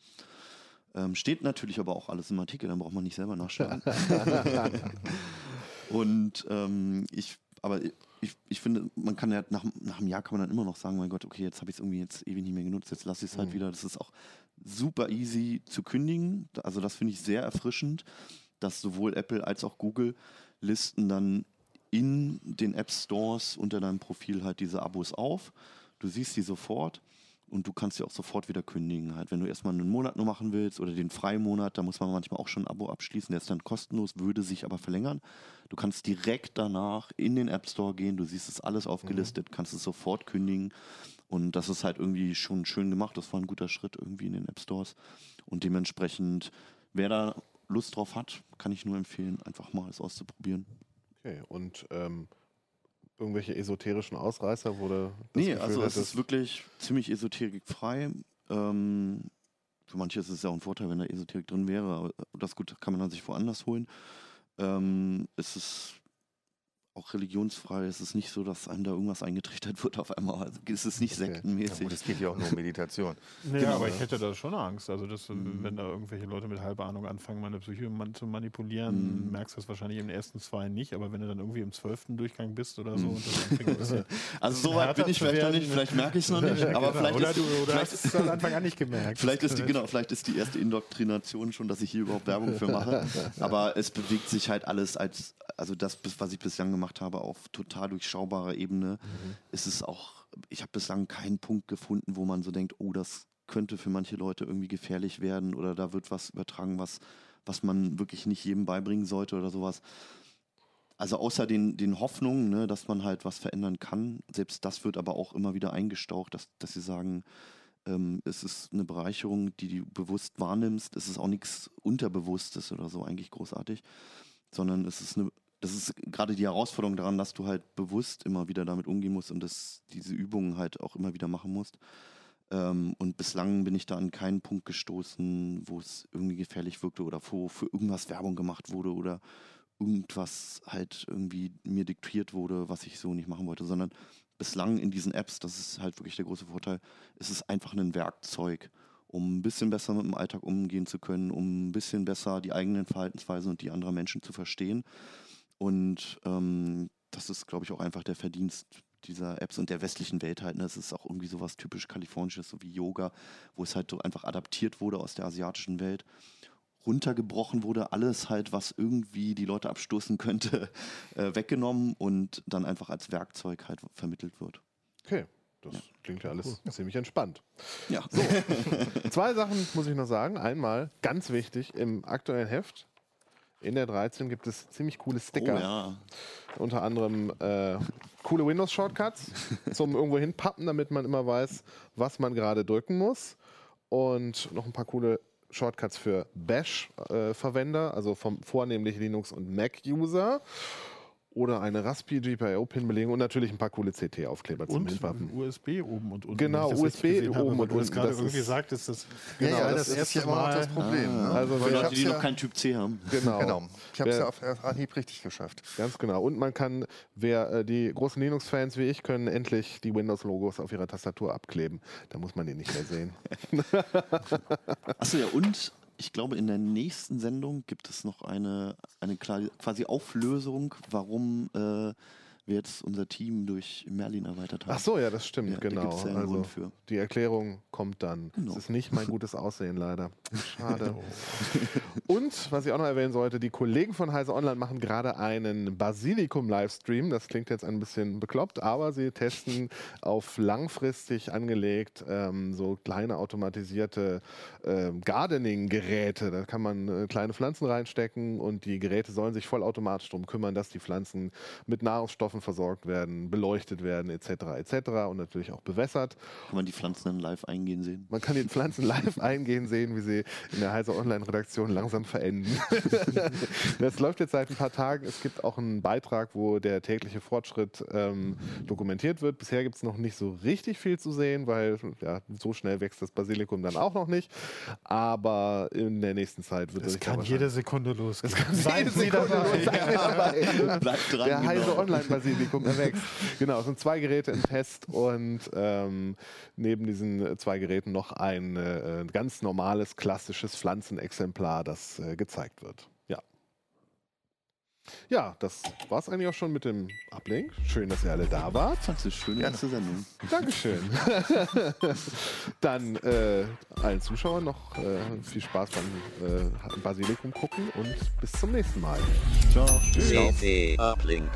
Ähm, steht natürlich aber auch alles im Artikel, dann braucht man nicht selber nachschauen. Und ähm, ich, aber ich, ich finde, man kann ja nach, nach einem Jahr kann man dann immer noch sagen, mein Gott, okay, jetzt habe ich es irgendwie jetzt ewig nicht mehr genutzt, jetzt lasse ich es halt Mhm. wieder. Das ist auch super easy zu kündigen. Also das finde ich sehr erfrischend, dass sowohl Apple als auch Google listen dann in den App Stores unter deinem Profil halt diese Abos auf. Du siehst die sofort und du kannst sie auch sofort wieder kündigen. Halt, wenn du erstmal einen Monat nur machen willst oder den Freimonat, da muss man manchmal auch schon ein Abo abschließen. Der ist dann kostenlos, würde sich aber verlängern. Du kannst direkt danach in den App Store gehen, du siehst es alles aufgelistet, kannst es sofort kündigen. Und das ist halt irgendwie schon schön gemacht. Das war ein guter Schritt irgendwie in den App Stores. Und dementsprechend, wer da Lust drauf hat, kann ich nur empfehlen, einfach mal es auszuprobieren. Okay. Und ähm, irgendwelche esoterischen Ausreißer, wo du das Nee, Gefühl also es ist wirklich ziemlich esoterikfrei. Ähm, für manche ist es ja auch ein Vorteil, wenn da Esoterik drin wäre, aber das gut kann man dann sich woanders holen. Ähm, es ist auch religionsfrei. Es ist nicht so, dass einem da irgendwas eingetrichtert wird auf einmal. Also es ist nicht Okay. Ja, sektenmäßig. gut, es geht ja auch nur um Meditation. Nee, Genau. aber ich hätte da schon Angst. Also, dass, Mhm. wenn da irgendwelche Leute mit halber Ahnung anfangen, meine Psyche man zu manipulieren, Mhm. merkst du das wahrscheinlich im ersten zwei nicht. Aber wenn du dann irgendwie im zwölften Durchgang bist oder so, Mhm. und das anfängt ein bisschen also so weit bin ich vielleicht noch nicht. Vielleicht merke ich es noch nicht. Aber Genau. vielleicht oder ist, du oder vielleicht, hast es von Anfang an nicht gemerkt. Vielleicht ist die, genau, vielleicht ist die erste Indoktrination schon, dass ich hier überhaupt Werbung für mache. Aber es bewegt sich halt alles als, also das, was ich bislang gemacht habe, auf total durchschaubarer Ebene. Ist es auch, ich habe bislang keinen Punkt gefunden, wo man so denkt, oh, das könnte für manche Leute irgendwie gefährlich werden oder da wird was übertragen, was, was man wirklich nicht jedem beibringen sollte oder sowas. Also außer den, den Hoffnungen, ne, dass man halt was verändern kann, selbst das wird aber auch immer wieder eingestaucht, dass, dass sie sagen, ähm, es ist eine Bereicherung, die du bewusst wahrnimmst. Es ist auch nichts Unterbewusstes oder so eigentlich großartig, sondern es ist eine, das ist gerade die Herausforderung daran, dass du halt bewusst immer wieder damit umgehen musst und dass diese Übungen halt auch immer wieder machen musst. Ähm, und bislang bin ich da an keinen Punkt gestoßen, wo es irgendwie gefährlich wirkte oder wo für irgendwas Werbung gemacht wurde oder irgendwas halt irgendwie mir diktiert wurde, was ich so nicht machen wollte, sondern bislang in diesen Apps, das ist halt wirklich der große Vorteil, ist es einfach ein Werkzeug, um ein bisschen besser mit dem Alltag umgehen zu können, um ein bisschen besser die eigenen Verhaltensweisen und die anderer Menschen zu verstehen. Und ähm, das ist, glaube ich, auch einfach der Verdienst dieser Apps und der westlichen Welt halt. Ne? Das ist auch irgendwie sowas typisch kalifornisches, so wie Yoga, wo es halt so einfach adaptiert wurde aus der asiatischen Welt runtergebrochen wurde, alles halt, was irgendwie die Leute abstoßen könnte, äh, weggenommen und dann einfach als Werkzeug halt vermittelt wird. Okay, das klingt ja alles ziemlich entspannt. Ja. Zwei Sachen muss ich noch sagen. Einmal, ganz wichtig, im aktuellen Heft, in der 13 gibt es ziemlich coole Sticker. Oh ja. Unter anderem äh, coole Windows-Shortcuts zum irgendwo hinpappen, damit man immer weiß, was man gerade drücken muss. Und noch ein paar coole Shortcuts für Bash-Verwender, also vom vornehmlich Linux- und Mac-User. Oder eine Raspi GPIO-Pin-Belegung und natürlich ein paar coole CT-Aufkleber zum Und Hinpappen. USB oben und unten. Genau, USB habe, oben und du das unten, gerade das irgendwie ist- sagtest, das Ja, ja, das das, ist erste ja noch das Mal. Problem. Ne? Also Für Leute, die ja, noch keinen Typ C haben. Genau. Genau. Ich habe es ja auf Anhieb richtig geschafft. Ganz genau. Und man kann, wer äh, die großen Linux-Fans wie ich können endlich die Windows-Logos auf ihrer Tastatur abkleben. Da muss man die nicht mehr sehen. Achso, ja, und ich glaube, in der nächsten Sendung gibt es noch eine, eine quasi Auflösung, warum äh, wir jetzt unser Team durch Merlin erweitert haben. Ach so, ja, das stimmt, Ja, da genau. gibt's ja also für. die Erklärung kommt dann. Genau. Es ist nicht mein gutes Aussehen leider. Schade. Und was ich auch noch erwähnen sollte, die Kollegen von Heise Online machen gerade einen Basilikum-Livestream. Das klingt jetzt ein bisschen bekloppt, aber sie testen auf langfristig angelegt ähm, so kleine automatisierte ähm, Gardening-Geräte. Da kann man äh, kleine Pflanzen reinstecken und die Geräte sollen sich vollautomatisch darum kümmern, dass die Pflanzen mit Nahrungsstoffen versorgt werden, beleuchtet werden etc. etc. und natürlich auch bewässert. Kann man die Pflanzen dann live eingehen sehen? Man kann die Pflanzen live eingehen sehen, wie sie in der Heise Online-Redaktion langsam verenden. das läuft jetzt seit ein paar Tagen. Es gibt auch einen Beitrag, wo der tägliche Fortschritt ähm, dokumentiert wird. Bisher gibt es noch nicht so richtig viel zu sehen, weil ja, so schnell wächst das Basilikum dann auch noch nicht. Aber in der nächsten Zeit wird Es kann jede Sekunde losgehen. Seien Jede Sie Sekunde dabei. Bleibt dran, Der Heise genau. Online-Basilikum erwächst. Genau, es sind zwei Geräte im Test und ähm, neben diesen zwei Geräten noch ein äh, ganz normales, klassisches Pflanzenexemplar, das äh, gezeigt wird. Ja. Ja, das war es eigentlich auch schon mit dem Uplink. Schön, dass ihr alle da wart. Fandst du schöne erste Sendung? Dankeschön. Dann äh, allen Zuschauern noch äh, viel Spaß beim äh, Basilikum gucken und bis zum nächsten Mal. Ciao. CT Uplink.